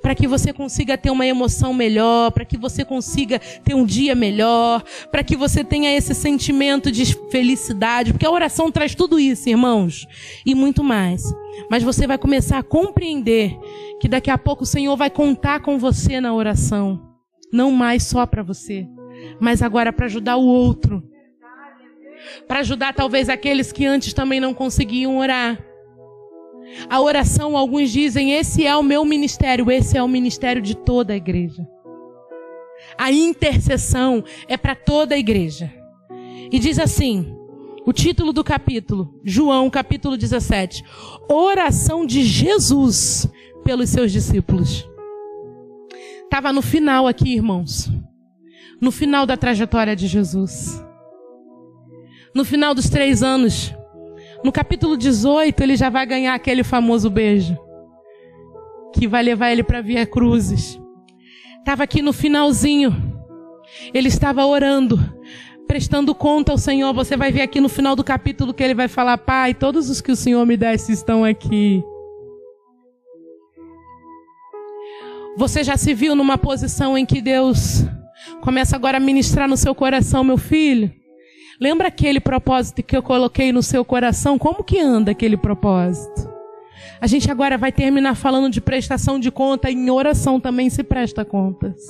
para que você consiga ter uma emoção melhor, para que você consiga ter um dia melhor, para que você tenha esse sentimento de felicidade, porque a oração traz tudo isso, irmãos, e muito mais. Mas você vai começar a compreender que daqui a pouco o Senhor vai contar com você na oração, não mais só para você, mas agora para ajudar o outro. Para ajudar talvez aqueles que antes também não conseguiam orar a oração, alguns dizem, esse é o meu ministério, esse é o ministério de toda a igreja. A intercessão é para toda a igreja. E diz assim, o título do capítulo, João, capítulo 17: Oração de Jesus pelos seus discípulos. Estava no final aqui, irmãos. No final da trajetória de Jesus. No final dos três anos no capítulo 18, ele já vai ganhar aquele famoso beijo que vai levar ele para Via Cruzes. Estava aqui no finalzinho. Ele estava orando, prestando conta ao Senhor. Você vai ver aqui no final do capítulo que ele vai falar: Pai, todos os que o Senhor me desse estão aqui. Você já se viu numa posição em que Deus começa agora a ministrar no seu coração, meu filho? Lembra aquele propósito que eu coloquei no seu coração? Como que anda aquele propósito? A gente agora vai terminar falando de prestação de conta, em oração também se presta contas.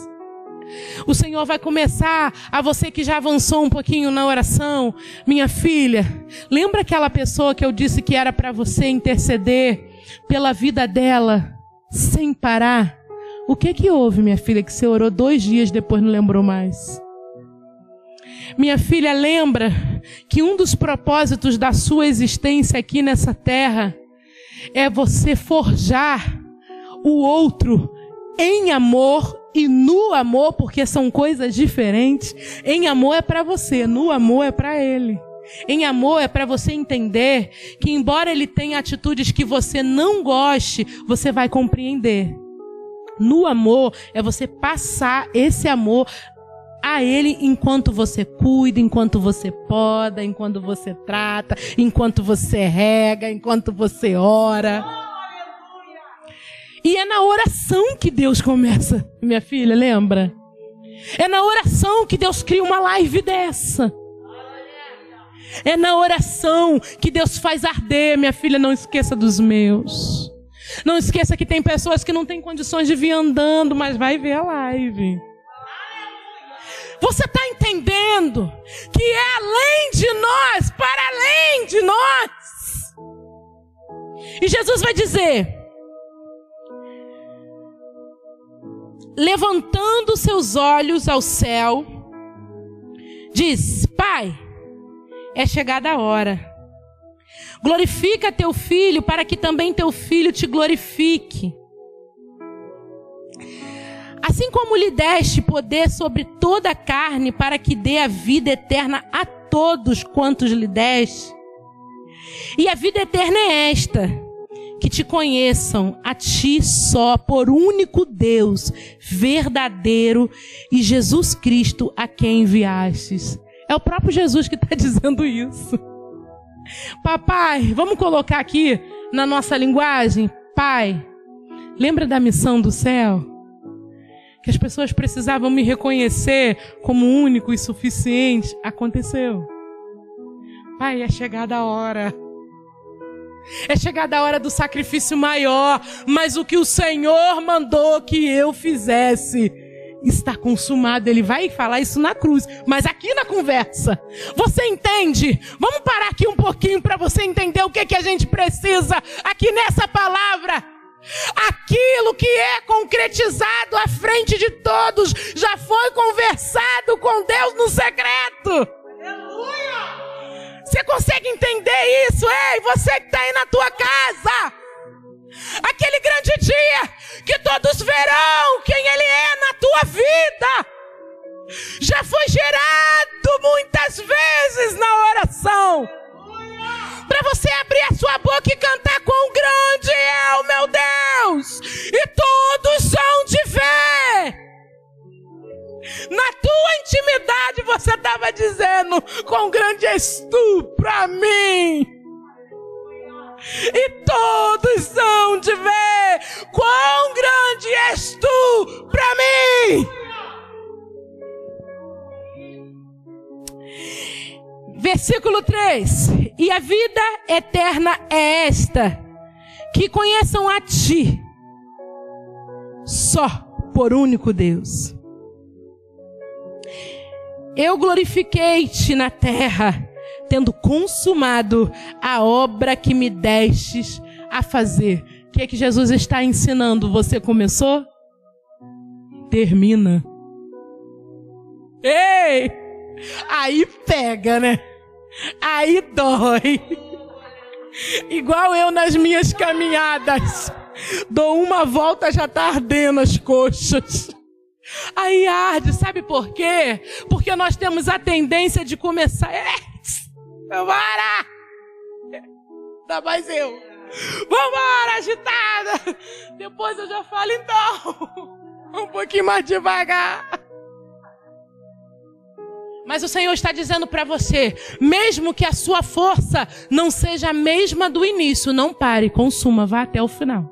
O Senhor vai começar a você que já avançou um pouquinho na oração, minha filha. Lembra aquela pessoa que eu disse que era para você interceder pela vida dela sem parar? O que que houve, minha filha, que você orou dois dias depois não lembrou mais? Minha filha, lembra que um dos propósitos da sua existência aqui nessa terra é você forjar o outro em amor e no amor, porque são coisas diferentes. Em amor é para você, no amor é para ele. Em amor é para você entender que, embora ele tenha atitudes que você não goste, você vai compreender. No amor é você passar esse amor Ele enquanto você cuida, enquanto você poda, enquanto você trata, enquanto você rega, enquanto você ora. E é na oração que Deus começa, minha filha, lembra? É na oração que Deus cria uma live dessa. É na oração que Deus faz arder, minha filha, não esqueça dos meus. Não esqueça que tem pessoas que não têm condições de vir andando, mas vai ver a live. Você está entendendo que é além de nós, para além de nós. E Jesus vai dizer: levantando seus olhos ao céu, diz: Pai, é chegada a hora. Glorifica teu filho, para que também teu filho te glorifique. Assim como lhe deste poder sobre toda a carne, para que dê a vida eterna a todos quantos lhe deste. E a vida eterna é esta: que te conheçam a ti só, por único Deus, verdadeiro, e Jesus Cristo a quem enviastes. É o próprio Jesus que está *laughs* dizendo isso. Papai, vamos colocar aqui na nossa linguagem? Pai, lembra da missão do céu? Que as pessoas precisavam me reconhecer como único e suficiente. Aconteceu. Pai, é chegada a hora. É chegada a hora do sacrifício maior, mas o que o Senhor mandou que eu fizesse está consumado. Ele vai falar isso na cruz, mas aqui na conversa. Você entende? Vamos parar aqui um pouquinho para você entender o que, que a gente precisa aqui nessa palavra. Aquilo que é concretizado à frente de todos já foi conversado com Deus no secreto. Aleluia! Você consegue entender isso? Ei, você que está aí na tua casa. Aquele grande dia que todos verão quem Ele é na tua vida. Já foi gerado muitas vezes na oração. Para você abrir a sua boca e cantar quão grande é o meu Deus. E todos hão de ver. Na tua intimidade você estava dizendo: quão grande és tu para mim. E todos hão de ver quão grande és tu para mim. Versículo 3: E a vida eterna é esta, que conheçam a ti, só por único Deus eu glorifiquei-te na terra, tendo consumado a obra que me destes a fazer. O que é que Jesus está ensinando? Você começou? Termina. Ei! Aí pega, né? Aí dói. Igual eu nas minhas caminhadas. Dou uma volta, já tá ardendo as coxas. Aí arde, sabe por quê? Porque nós temos a tendência de começar. É, vambora! Dá mais eu. Vambora, agitada! Depois eu já falo, então. Um pouquinho mais devagar. Mas o Senhor está dizendo para você: mesmo que a sua força não seja a mesma do início, não pare, consuma, vá até o final.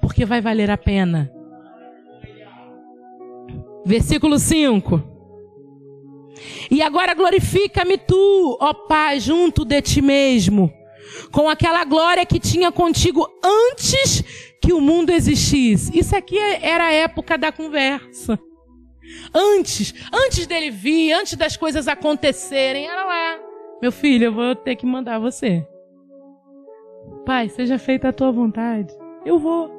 Porque vai valer a pena. Versículo 5. E agora glorifica-me tu, ó Pai, junto de ti mesmo, com aquela glória que tinha contigo antes que o mundo existisse. Isso aqui era a época da conversa. Antes, antes dele vir, antes das coisas acontecerem, era lá. Meu filho, eu vou ter que mandar você. Pai, seja feita a tua vontade. Eu vou.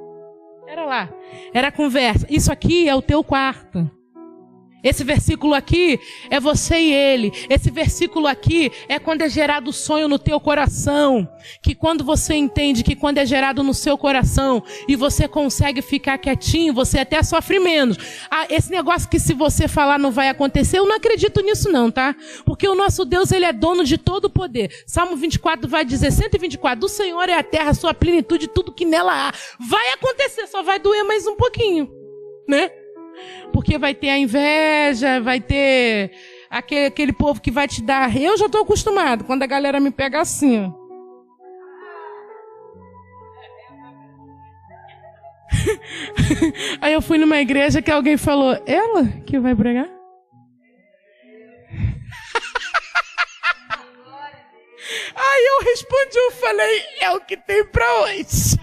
Era lá. Era conversa. Isso aqui é o teu quarto. Esse versículo aqui é você e ele. Esse versículo aqui é quando é gerado o sonho no teu coração. Que quando você entende que quando é gerado no seu coração e você consegue ficar quietinho, você até sofre menos. Ah, esse negócio que se você falar não vai acontecer, eu não acredito nisso não, tá? Porque o nosso Deus, ele é dono de todo o poder. Salmo 24 vai dizer, 124, do Senhor é a terra, a sua plenitude, tudo que nela há. Vai acontecer, só vai doer mais um pouquinho, né? Porque vai ter a inveja, vai ter aquele, aquele povo que vai te dar. Eu já estou acostumado quando a galera me pega assim. *laughs* Aí eu fui numa igreja que alguém falou: Ela que vai pregar? *laughs* Aí eu respondi, eu falei, é o que tem pra hoje.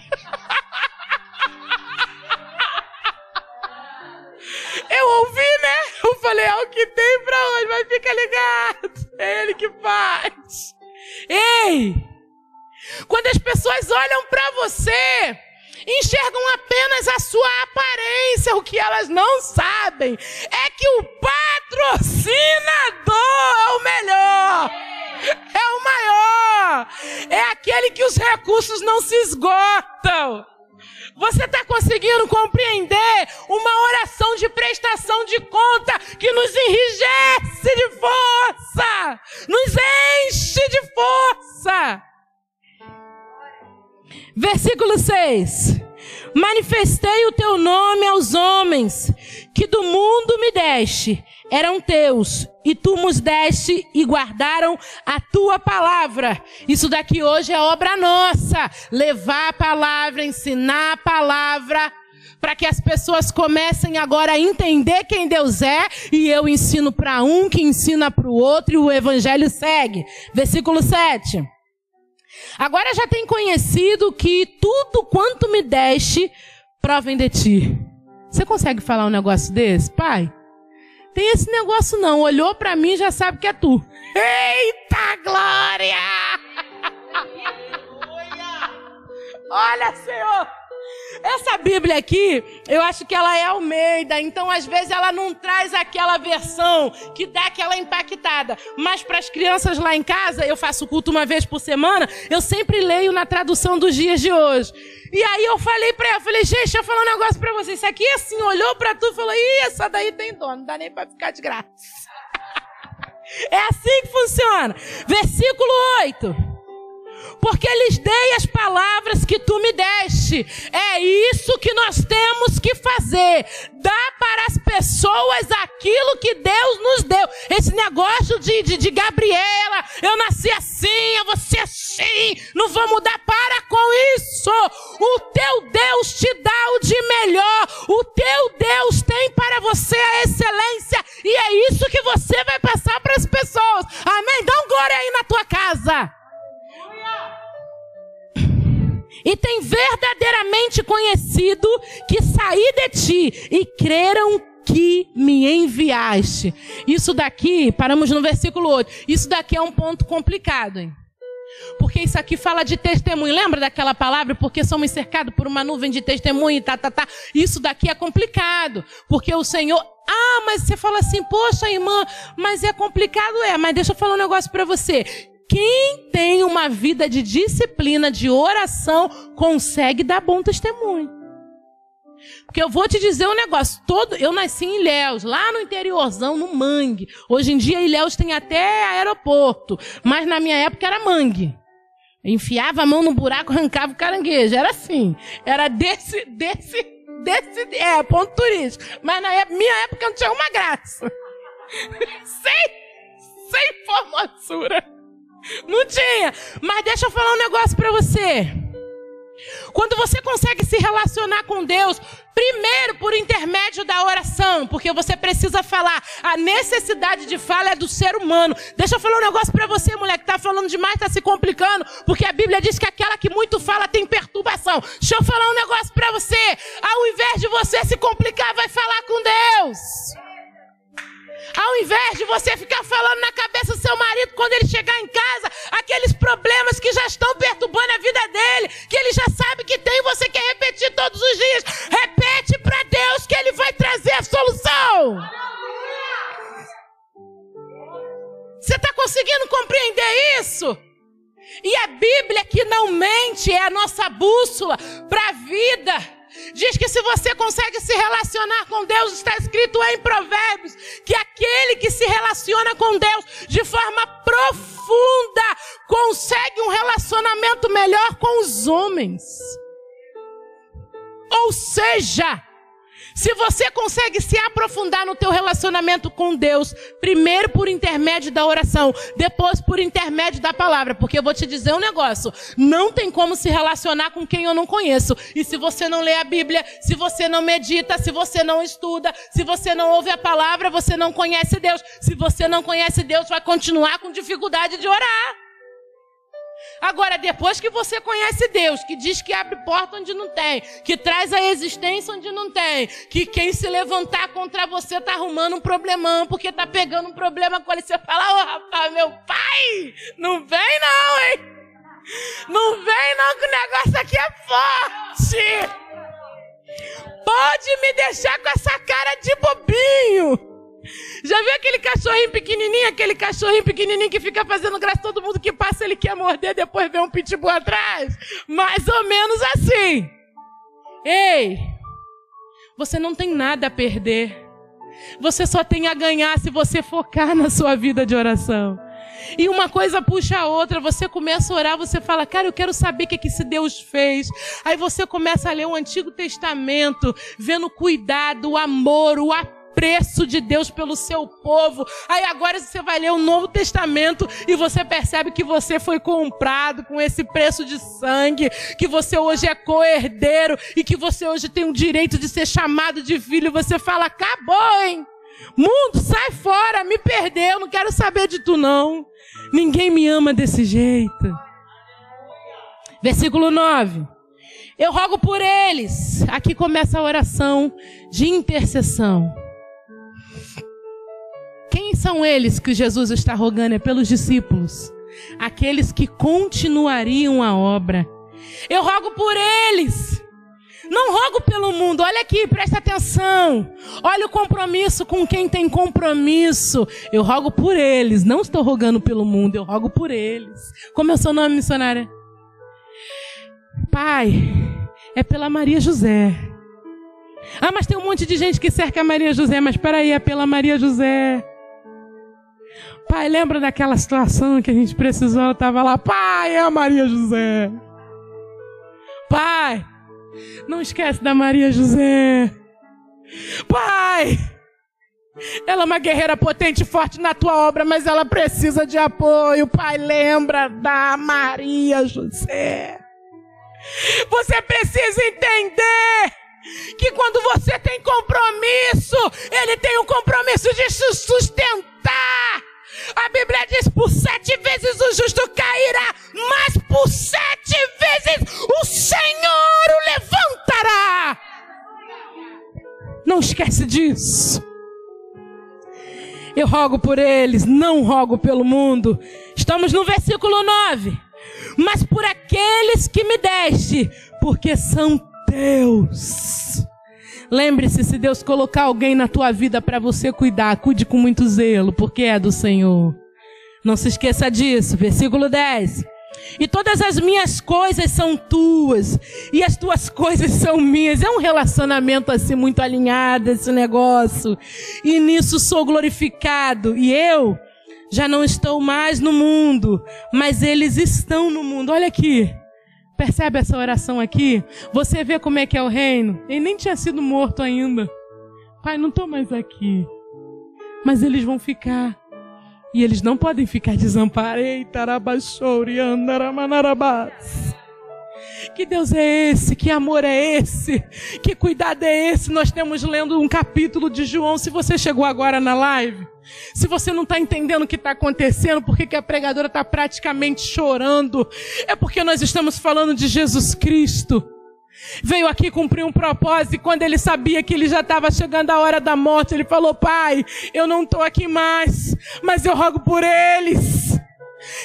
Eu ouvi, né? Eu falei, é o que tem pra hoje, mas fica ligado. É ele que faz. Ei! Quando as pessoas olham para você, enxergam apenas a sua aparência, o que elas não sabem é que o patrocinador é o melhor, é o maior, é aquele que os recursos não se esgotam. Você está conseguindo compreender uma oração de prestação de conta que nos enrijece de força, nos enche de força. Versículo 6: Manifestei o teu nome aos homens que do mundo me deste, eram teus, e tu nos deste e guardaram a tua palavra. Isso daqui hoje é obra nossa. Levar a palavra, ensinar a palavra, para que as pessoas comecem agora a entender quem Deus é, e eu ensino para um que ensina para o outro, e o evangelho segue. Versículo 7. Agora já tem conhecido que tudo quanto me deste provém de ti. Você consegue falar um negócio desse, pai? Tem esse negócio não. Olhou para mim já sabe que é tu. Eita glória! *laughs* Olha, Senhor! Essa Bíblia aqui, eu acho que ela é Almeida, então às vezes ela não traz aquela versão que dá aquela impactada. Mas para as crianças lá em casa, eu faço culto uma vez por semana, eu sempre leio na tradução dos dias de hoje. E aí eu falei para ela, falei, gente, deixa eu falar um negócio para você. Isso aqui assim, olhou para tu e falou, ih, essa daí tem dono, não dá nem para ficar de graça. *laughs* é assim que funciona. Versículo 8 porque lhes dei as palavras que tu me deste. É isso que nós temos que fazer. Dar para as pessoas aquilo que Deus nos deu. Esse negócio de, de, de Gabriela, eu nasci assim, eu vou ser assim, não vou mudar. Para com isso. O teu Deus te dá o de melhor. O teu Deus tem para você a excelência. E é isso que você vai passar para as pessoas. Amém? Dá um glória aí na tua casa e tem verdadeiramente conhecido que saí de ti e creram que me enviaste. Isso daqui, paramos no versículo 8. Isso daqui é um ponto complicado, hein? Porque isso aqui fala de testemunho. Lembra daquela palavra? Porque somos cercados por uma nuvem de testemunho e tá, tá, tá. Isso daqui é complicado. Porque o Senhor. Ah, mas você fala assim, poxa, irmã, mas é complicado, é. Mas deixa eu falar um negócio para você. Quem tem uma vida de disciplina, de oração, consegue dar bom testemunho. Porque eu vou te dizer um negócio, todo, eu nasci em Ilhéus, lá no interiorzão, no mangue. Hoje em dia Ilhéus tem até aeroporto, mas na minha época era mangue. Enfiava a mão no buraco, arrancava o caranguejo, era assim. Era desse, desse, desse, é, ponto turístico. Mas na época, minha época não tinha uma graça. *laughs* sem, sem formosura. Não tinha. Mas deixa eu falar um negócio para você. Quando você consegue se relacionar com Deus, primeiro por intermédio da oração, porque você precisa falar. A necessidade de fala é do ser humano. Deixa eu falar um negócio para você, mulher, que tá falando demais, tá se complicando, porque a Bíblia diz que aquela que muito fala tem perturbação. Deixa eu falar um negócio para você. Ao invés de você se complicar, vai falar com Deus. Ao invés de você ficar falando na cabeça do seu marido quando ele chegar em casa, aqueles problemas que já estão perturbando a vida dele, que ele já sabe que tem, você quer repetir todos os dias. Repete para Deus que ele vai trazer a solução. Você está conseguindo compreender isso? E a Bíblia que não mente é a nossa bússola para a vida. Diz que se você consegue se relacionar com Deus, está escrito em Provérbios, que aquele que se relaciona com Deus de forma profunda consegue um relacionamento melhor com os homens. Ou seja, se você consegue se aprofundar no teu relacionamento com Deus, primeiro por intermédio da oração, depois por intermédio da palavra, porque eu vou te dizer um negócio, não tem como se relacionar com quem eu não conheço. E se você não lê a Bíblia, se você não medita, se você não estuda, se você não ouve a palavra, você não conhece Deus. Se você não conhece Deus, vai continuar com dificuldade de orar. Agora, depois que você conhece Deus, que diz que abre porta onde não tem, que traz a existência onde não tem, que quem se levantar contra você tá arrumando um problemão, porque tá pegando um problema com ele, você fala, ô oh, rapaz, meu pai, não vem não, hein? Não vem não que o negócio aqui é forte. Pode me deixar com essa cara de bobinho. Já viu aquele cachorrinho pequenininho, aquele cachorrinho pequenininho que fica fazendo graça todo mundo que passa ele quer morder, depois vem um pitbull atrás? Mais ou menos assim. Ei, você não tem nada a perder. Você só tem a ganhar se você focar na sua vida de oração. E uma coisa puxa a outra, você começa a orar, você fala, cara, eu quero saber o que, é que esse Deus fez. Aí você começa a ler o Antigo Testamento, vendo o cuidado, o amor, o apreço de Deus pelo seu povo. Aí agora você vai ler o Novo Testamento e você percebe que você foi comprado com esse preço de sangue, que você hoje é co-herdeiro e que você hoje tem o direito de ser chamado de filho. Você fala, acabou, hein? Mundo, sai fora, me perdeu, não quero saber de tu não. Ninguém me ama desse jeito. Versículo 9. Eu rogo por eles. Aqui começa a oração de intercessão. São eles que Jesus está rogando? É pelos discípulos, aqueles que continuariam a obra. Eu rogo por eles. Não rogo pelo mundo, olha aqui, presta atenção. Olha o compromisso com quem tem compromisso. Eu rogo por eles, não estou rogando pelo mundo, eu rogo por eles. Como é o seu nome, missionária? Pai, é pela Maria José. Ah, mas tem um monte de gente que cerca a Maria José, mas espera aí, é pela Maria José. Pai, lembra daquela situação que a gente precisou? Eu estava lá, pai, é a Maria José. Pai, não esquece da Maria José. Pai! Ela é uma guerreira potente e forte na tua obra, mas ela precisa de apoio. Pai, lembra da Maria José. Você precisa entender que quando você tem compromisso, ele tem um compromisso de sustentar. A Bíblia diz: por sete vezes o justo cairá, mas por sete vezes o Senhor o levantará. Não esquece disso. Eu rogo por eles, não rogo pelo mundo. Estamos no versículo 9. Mas por aqueles que me deste, porque são teus. Lembre-se, se Deus colocar alguém na tua vida para você cuidar, cuide com muito zelo, porque é do Senhor. Não se esqueça disso. Versículo 10. E todas as minhas coisas são tuas, e as tuas coisas são minhas. É um relacionamento assim muito alinhado esse negócio. E nisso sou glorificado. E eu já não estou mais no mundo, mas eles estão no mundo. Olha aqui. Percebe essa oração aqui? Você vê como é que é o reino? Ele nem tinha sido morto ainda. Pai, não estou mais aqui. Mas eles vão ficar. E eles não podem ficar desamparados. Que Deus é esse? Que amor é esse? Que cuidado é esse? Nós temos lendo um capítulo de João. Se você chegou agora na live, se você não está entendendo o que está acontecendo, porque que a pregadora está praticamente chorando, é porque nós estamos falando de Jesus Cristo. Veio aqui cumprir um propósito e quando ele sabia que ele já estava chegando a hora da morte, ele falou: Pai, eu não estou aqui mais, mas eu rogo por eles.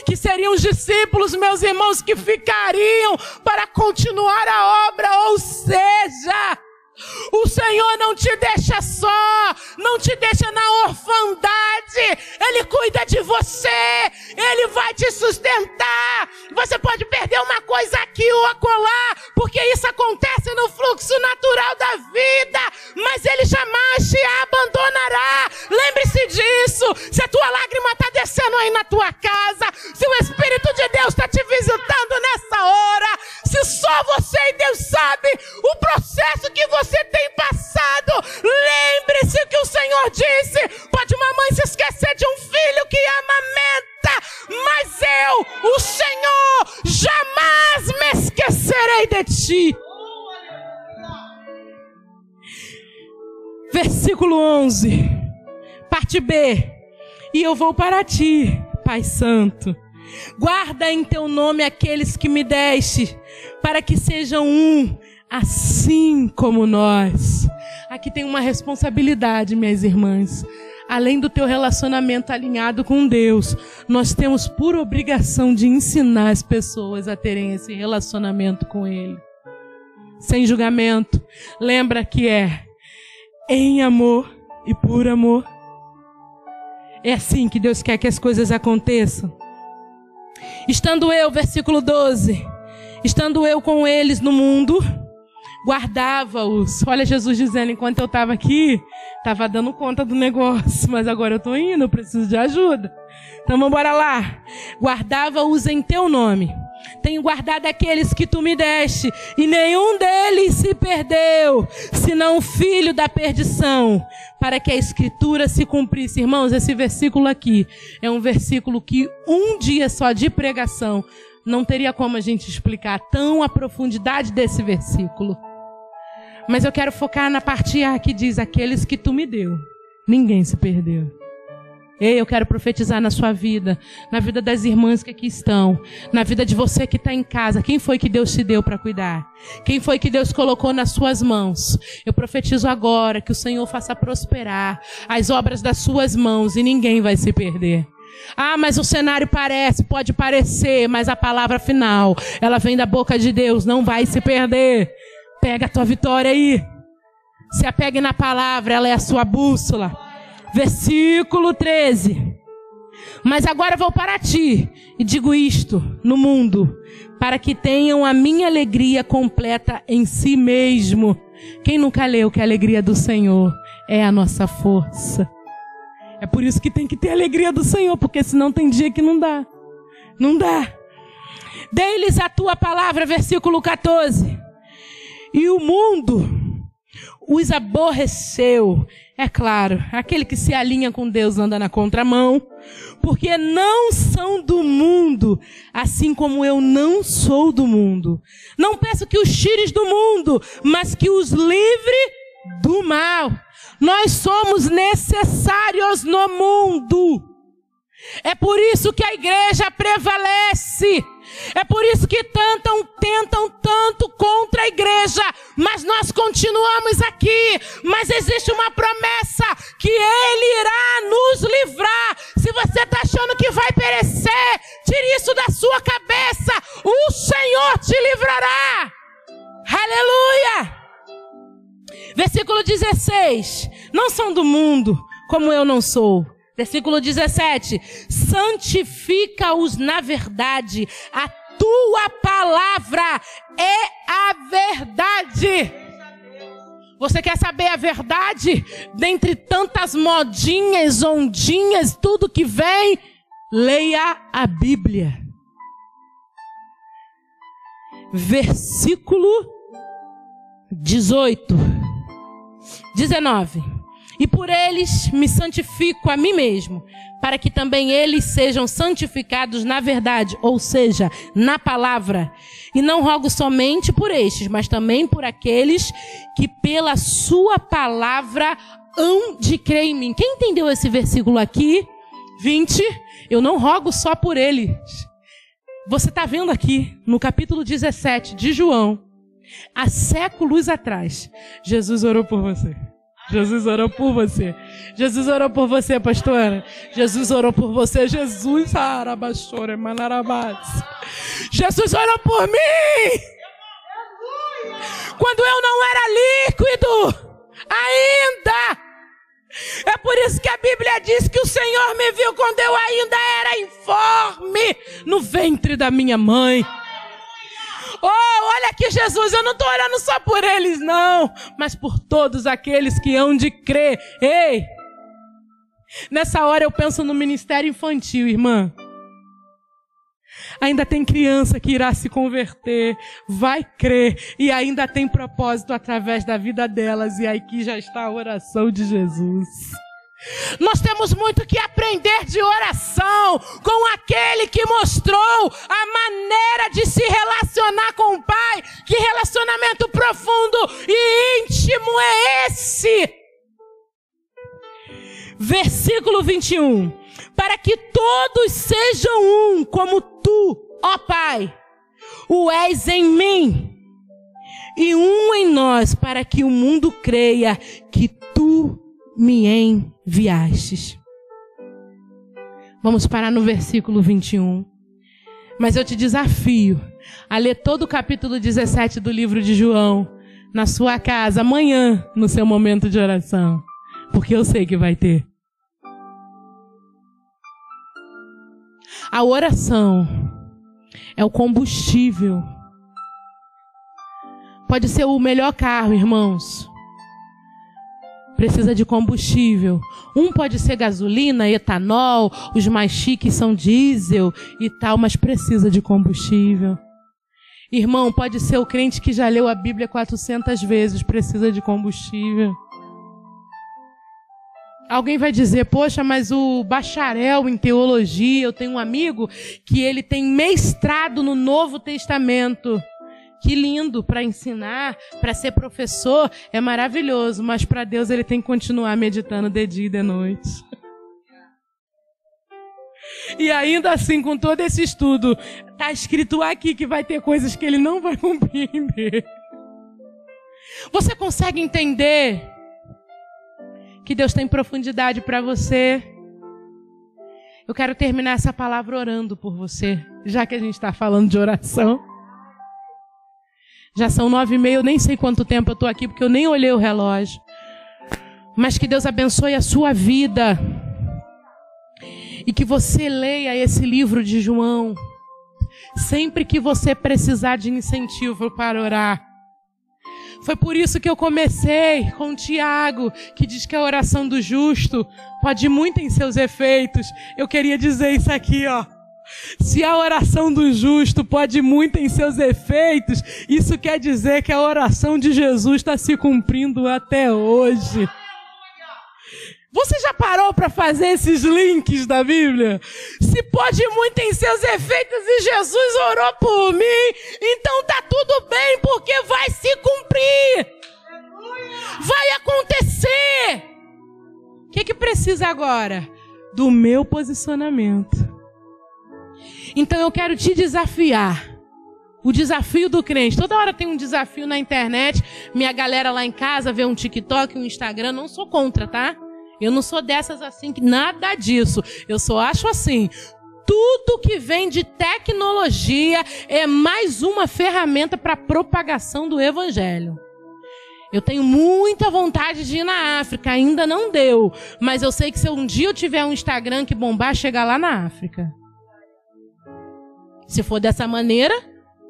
Que seriam os discípulos, meus irmãos, que ficariam para continuar a obra, ou seja, o Senhor não te deixa só, não te deixa na orfandade. Ele cuida de você, ele vai te sustentar. Você pode perder uma coisa aqui ou acolá, porque isso acontece no fluxo natural da vida, mas ele jamais te abandonará. Lembre-se disso. Se a tua lágrima está descendo aí na tua casa, se o Espírito de Deus está te visitando nessa hora, se só você e Deus sabe o processo que você tem passado. Lembre-se que o Senhor disse: pode uma mãe se esquecer de um filho que amamenta, mas eu, o Senhor, jamais me esquecerei de ti. Versículo 11, parte B. E eu vou para ti, Pai Santo, Guarda em teu nome aqueles que me deste, para que sejam um, assim como nós. Aqui tem uma responsabilidade, minhas irmãs. Além do teu relacionamento alinhado com Deus, nós temos por obrigação de ensinar as pessoas a terem esse relacionamento com Ele. Sem julgamento. Lembra que é em amor e por amor. É assim que Deus quer que as coisas aconteçam. Estando eu, versículo 12, estando eu com eles no mundo, guardava-os. Olha Jesus dizendo, enquanto eu estava aqui, estava dando conta do negócio, mas agora eu estou indo, eu preciso de ajuda. Então vamos embora lá. Guardava-os em teu nome. Tenho guardado aqueles que tu me deste, e nenhum deles se perdeu, senão o filho da perdição, para que a escritura se cumprisse. Irmãos, esse versículo aqui é um versículo que um dia só de pregação não teria como a gente explicar tão a profundidade desse versículo. Mas eu quero focar na parte A que diz: Aqueles que tu me deu, ninguém se perdeu. Ei, eu quero profetizar na sua vida, na vida das irmãs que aqui estão, na vida de você que está em casa. Quem foi que Deus te deu para cuidar? Quem foi que Deus colocou nas suas mãos? Eu profetizo agora que o Senhor faça prosperar as obras das suas mãos e ninguém vai se perder. Ah, mas o cenário parece, pode parecer, mas a palavra final, ela vem da boca de Deus, não vai se perder. Pega a tua vitória aí. Se apegue na palavra, ela é a sua bússola. Versículo 13. Mas agora vou para ti e digo isto no mundo, para que tenham a minha alegria completa em si mesmo. Quem nunca leu que a alegria do Senhor é a nossa força? É por isso que tem que ter alegria do Senhor, porque senão tem dia que não dá. Não dá. Dei-lhes a tua palavra, versículo 14. E o mundo os aborreceu é claro, aquele que se alinha com Deus anda na contramão, porque não são do mundo, assim como eu não sou do mundo. Não peço que os tires do mundo, mas que os livre do mal. Nós somos necessários no mundo. É por isso que a igreja prevalece. É por isso que tentam, tentam tanto contra a igreja, mas nós continuamos aqui. Mas existe uma promessa que Ele irá nos livrar. Se você está achando que vai perecer, tire isso da sua cabeça. O Senhor te livrará. Aleluia! Versículo 16: Não são do mundo, como eu não sou. Versículo 17: santifica-os na verdade, a tua palavra é a verdade. Você quer saber a verdade? Dentre tantas modinhas, ondinhas, tudo que vem, leia a Bíblia. Versículo 18, 19 e por eles me santifico a mim mesmo, para que também eles sejam santificados na verdade, ou seja, na palavra. E não rogo somente por estes, mas também por aqueles que pela sua palavra hão de crer em mim. Quem entendeu esse versículo aqui? 20. Eu não rogo só por eles. Você está vendo aqui no capítulo 17 de João, há séculos atrás, Jesus orou por você. Jesus orou por você. Jesus orou por você, pastora. Jesus orou por você. Jesus, arabaxora, manarabás. Jesus orou por mim. Quando eu não era líquido, ainda. É por isso que a Bíblia diz que o Senhor me viu quando eu ainda era informe no ventre da minha mãe. Oh, olha aqui, Jesus, eu não estou orando só por eles, não, mas por todos aqueles que hão de crer. Ei! Nessa hora eu penso no ministério infantil, irmã. Ainda tem criança que irá se converter, vai crer e ainda tem propósito através da vida delas. E aqui já está a oração de Jesus. Nós temos muito que aprender de oração com aquele que mostrou a maneira de se relacionar com o Pai. Que relacionamento profundo e íntimo é esse? Versículo 21. Para que todos sejam um, como tu, ó Pai, o és em mim e um em nós, para que o mundo creia que me enviastes. Vamos parar no versículo 21. Mas eu te desafio a ler todo o capítulo 17 do livro de João na sua casa amanhã, no seu momento de oração, porque eu sei que vai ter. A oração é o combustível. Pode ser o melhor carro, irmãos. Precisa de combustível. Um pode ser gasolina, etanol, os mais chiques são diesel e tal, mas precisa de combustível. Irmão, pode ser o crente que já leu a Bíblia 400 vezes, precisa de combustível. Alguém vai dizer, poxa, mas o bacharel em teologia, eu tenho um amigo que ele tem mestrado no Novo Testamento. Que lindo para ensinar, para ser professor, é maravilhoso, mas para Deus ele tem que continuar meditando de dia e de noite. E ainda assim, com todo esse estudo, está escrito aqui que vai ter coisas que ele não vai *laughs* compreender. Você consegue entender que Deus tem profundidade para você. Eu quero terminar essa palavra orando por você, já que a gente está falando de oração. Já são nove e meia, eu nem sei quanto tempo eu estou aqui, porque eu nem olhei o relógio. Mas que Deus abençoe a sua vida. E que você leia esse livro de João. Sempre que você precisar de incentivo para orar. Foi por isso que eu comecei com Tiago, que diz que a oração do justo pode muito em seus efeitos. Eu queria dizer isso aqui, ó. Se a oração do justo pode muito em seus efeitos, isso quer dizer que a oração de Jesus está se cumprindo até hoje. Você já parou para fazer esses links da Bíblia? Se pode muito em seus efeitos e Jesus orou por mim, então tá tudo bem, porque vai se cumprir. Vai acontecer. O que, que precisa agora? Do meu posicionamento. Então eu quero te desafiar. O desafio do crente. Toda hora tem um desafio na internet. Minha galera lá em casa vê um TikTok, um Instagram. Não sou contra, tá? Eu não sou dessas assim, nada disso. Eu só acho assim. Tudo que vem de tecnologia é mais uma ferramenta para propagação do evangelho. Eu tenho muita vontade de ir na África, ainda não deu, mas eu sei que se um dia eu tiver um Instagram que bombar, chegar lá na África. Se for dessa maneira,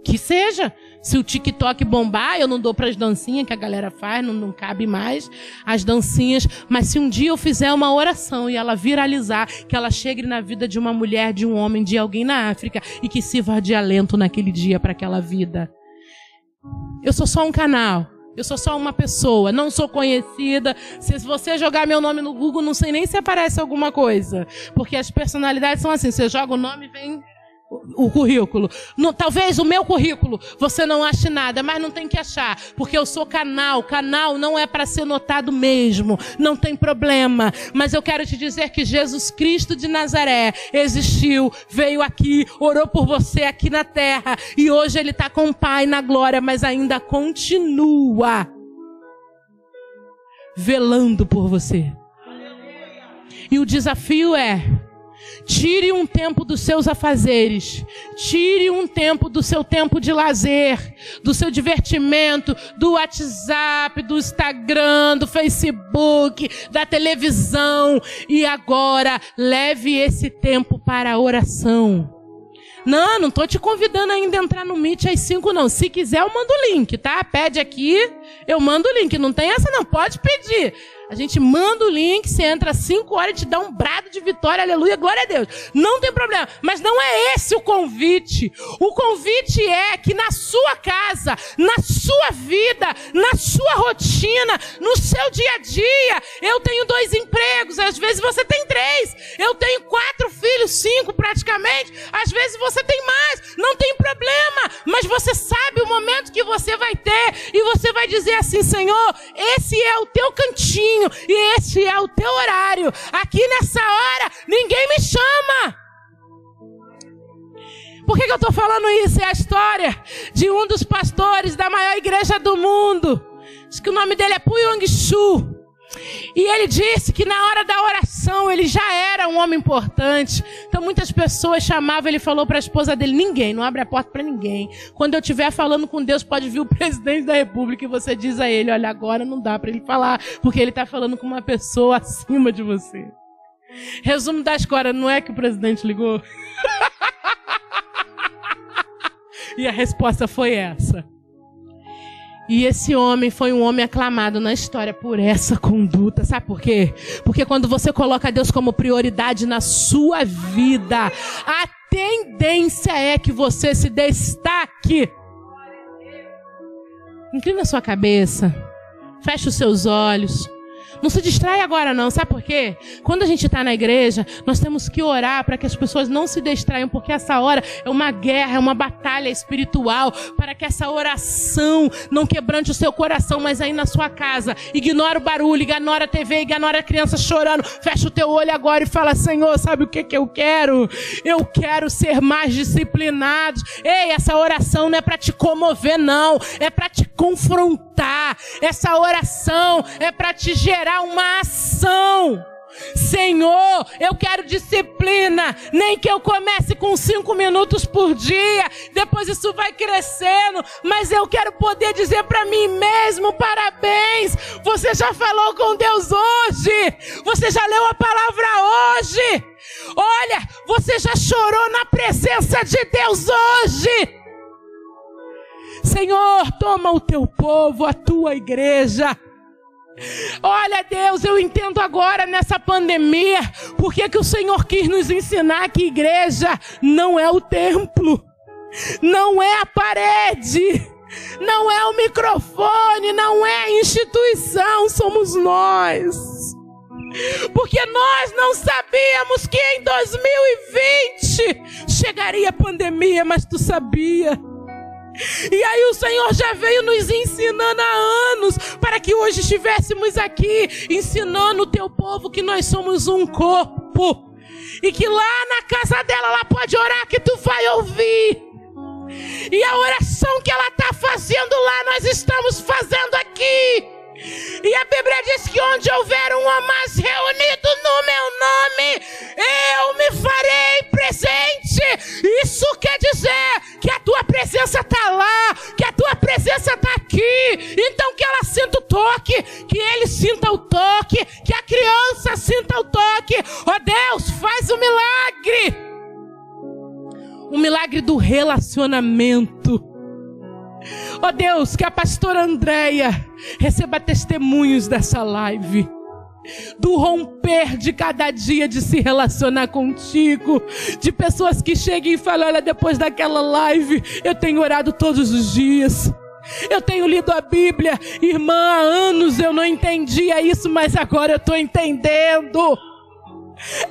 que seja. Se o TikTok bombar, eu não dou para as dancinhas que a galera faz, não, não cabe mais as dancinhas. Mas se um dia eu fizer uma oração e ela viralizar, que ela chegue na vida de uma mulher, de um homem, de alguém na África e que sirva de alento naquele dia para aquela vida. Eu sou só um canal. Eu sou só uma pessoa, não sou conhecida. Se você jogar meu nome no Google, não sei nem se aparece alguma coisa. Porque as personalidades são assim: você joga o nome e vem o currículo. No, talvez o meu currículo você não ache nada, mas não tem que achar, porque eu sou canal. Canal não é para ser notado mesmo, não tem problema. Mas eu quero te dizer que Jesus Cristo de Nazaré existiu, veio aqui, orou por você aqui na terra e hoje ele está com o Pai na glória, mas ainda continua velando por você. E o desafio é Tire um tempo dos seus afazeres. Tire um tempo do seu tempo de lazer, do seu divertimento, do WhatsApp, do Instagram, do Facebook, da televisão. E agora leve esse tempo para a oração. Não, não tô te convidando ainda a entrar no Meet às 5, não. Se quiser, eu mando o link, tá? Pede aqui, eu mando o link. Não tem essa, não. Pode pedir. A gente manda o link, você entra às 5 horas e te dá um brado de vitória, aleluia, glória a Deus. Não tem problema. Mas não é esse o convite. O convite é que na sua casa, na sua vida, na sua rotina, no seu dia a dia, eu tenho dois empregos, às vezes você tem três. Eu tenho quatro filhos, cinco praticamente. Às vezes você tem mais. Não tem problema. Mas você sabe o momento que você vai ter e você vai dizer assim: Senhor, esse é o teu cantinho e esse é o teu horário. Aqui nessa hora, ninguém me chama. Por que, que eu estou falando isso? É a história de um dos pastores da maior igreja do mundo. Diz que o nome dele é Puyong Shu. E ele disse que na hora da oração ele já era um homem importante. Então muitas pessoas chamavam, ele falou para a esposa dele: ninguém, não abre a porta para ninguém. Quando eu estiver falando com Deus, pode vir o *laughs* presidente da república e você diz a ele: olha, agora não dá para ele falar, porque ele está falando com uma pessoa *laughs* acima de você. Resumo da história: não é que o presidente ligou? *laughs* e a resposta foi essa. E esse homem foi um homem aclamado na história por essa conduta. Sabe por quê? Porque quando você coloca Deus como prioridade na sua vida, a tendência é que você se destaque. Inclina sua cabeça. Feche os seus olhos. Não se distrai agora não, sabe por quê? Quando a gente está na igreja, nós temos que orar para que as pessoas não se distraiam, porque essa hora é uma guerra, é uma batalha espiritual, para que essa oração não quebrante o seu coração, mas aí na sua casa, ignora o barulho, ignora a TV, ignora a criança chorando, fecha o teu olho agora e fala, Senhor, sabe o que, que eu quero? Eu quero ser mais disciplinado. Ei, essa oração não é para te comover não, é para te confrontar. Essa oração é para te gerar gerar uma ação. Senhor, eu quero disciplina, nem que eu comece com cinco minutos por dia, depois isso vai crescendo, mas eu quero poder dizer para mim mesmo: parabéns, você já falou com Deus hoje, você já leu a palavra hoje, olha, você já chorou na presença de Deus hoje. Senhor, toma o teu povo, a tua igreja Olha, Deus, eu entendo agora nessa pandemia, porque que o Senhor quis nos ensinar que igreja não é o templo, não é a parede, não é o microfone, não é a instituição, somos nós. Porque nós não sabíamos que em 2020 chegaria a pandemia, mas tu sabia. E aí o Senhor já veio nos ensinando há anos para que hoje estivéssemos aqui ensinando o teu povo que nós somos um corpo. E que lá na casa dela ela pode orar que tu vai ouvir. E a oração que ela está fazendo lá, nós estamos fazendo aqui. E a Bíblia diz que onde houver um ou mais reunido no meu nome, eu me farei presente. Isso quer dizer que a tua presença está lá, que a tua presença está aqui. Então que ela sinta o toque, que ele sinta o toque, que a criança sinta o toque. Ó oh Deus, faz o um milagre. O milagre do relacionamento. Ó oh Deus, que a pastora Andréia receba testemunhos dessa live. Do romper de cada dia de se relacionar contigo. De pessoas que chegam e falam: Olha, depois daquela live, eu tenho orado todos os dias. Eu tenho lido a Bíblia, irmã, há anos eu não entendia isso, mas agora eu estou entendendo.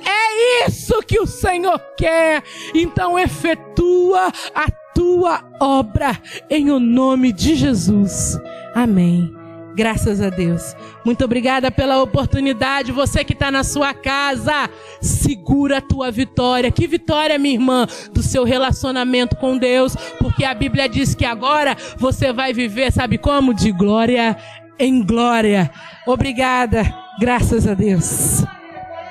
É isso que o Senhor quer. Então efetua a tua obra em o nome de Jesus. Amém. Graças a Deus. Muito obrigada pela oportunidade. Você que está na sua casa, segura a tua vitória. Que vitória, minha irmã, do seu relacionamento com Deus, porque a Bíblia diz que agora você vai viver, sabe como? De glória em glória. Obrigada. Graças a Deus.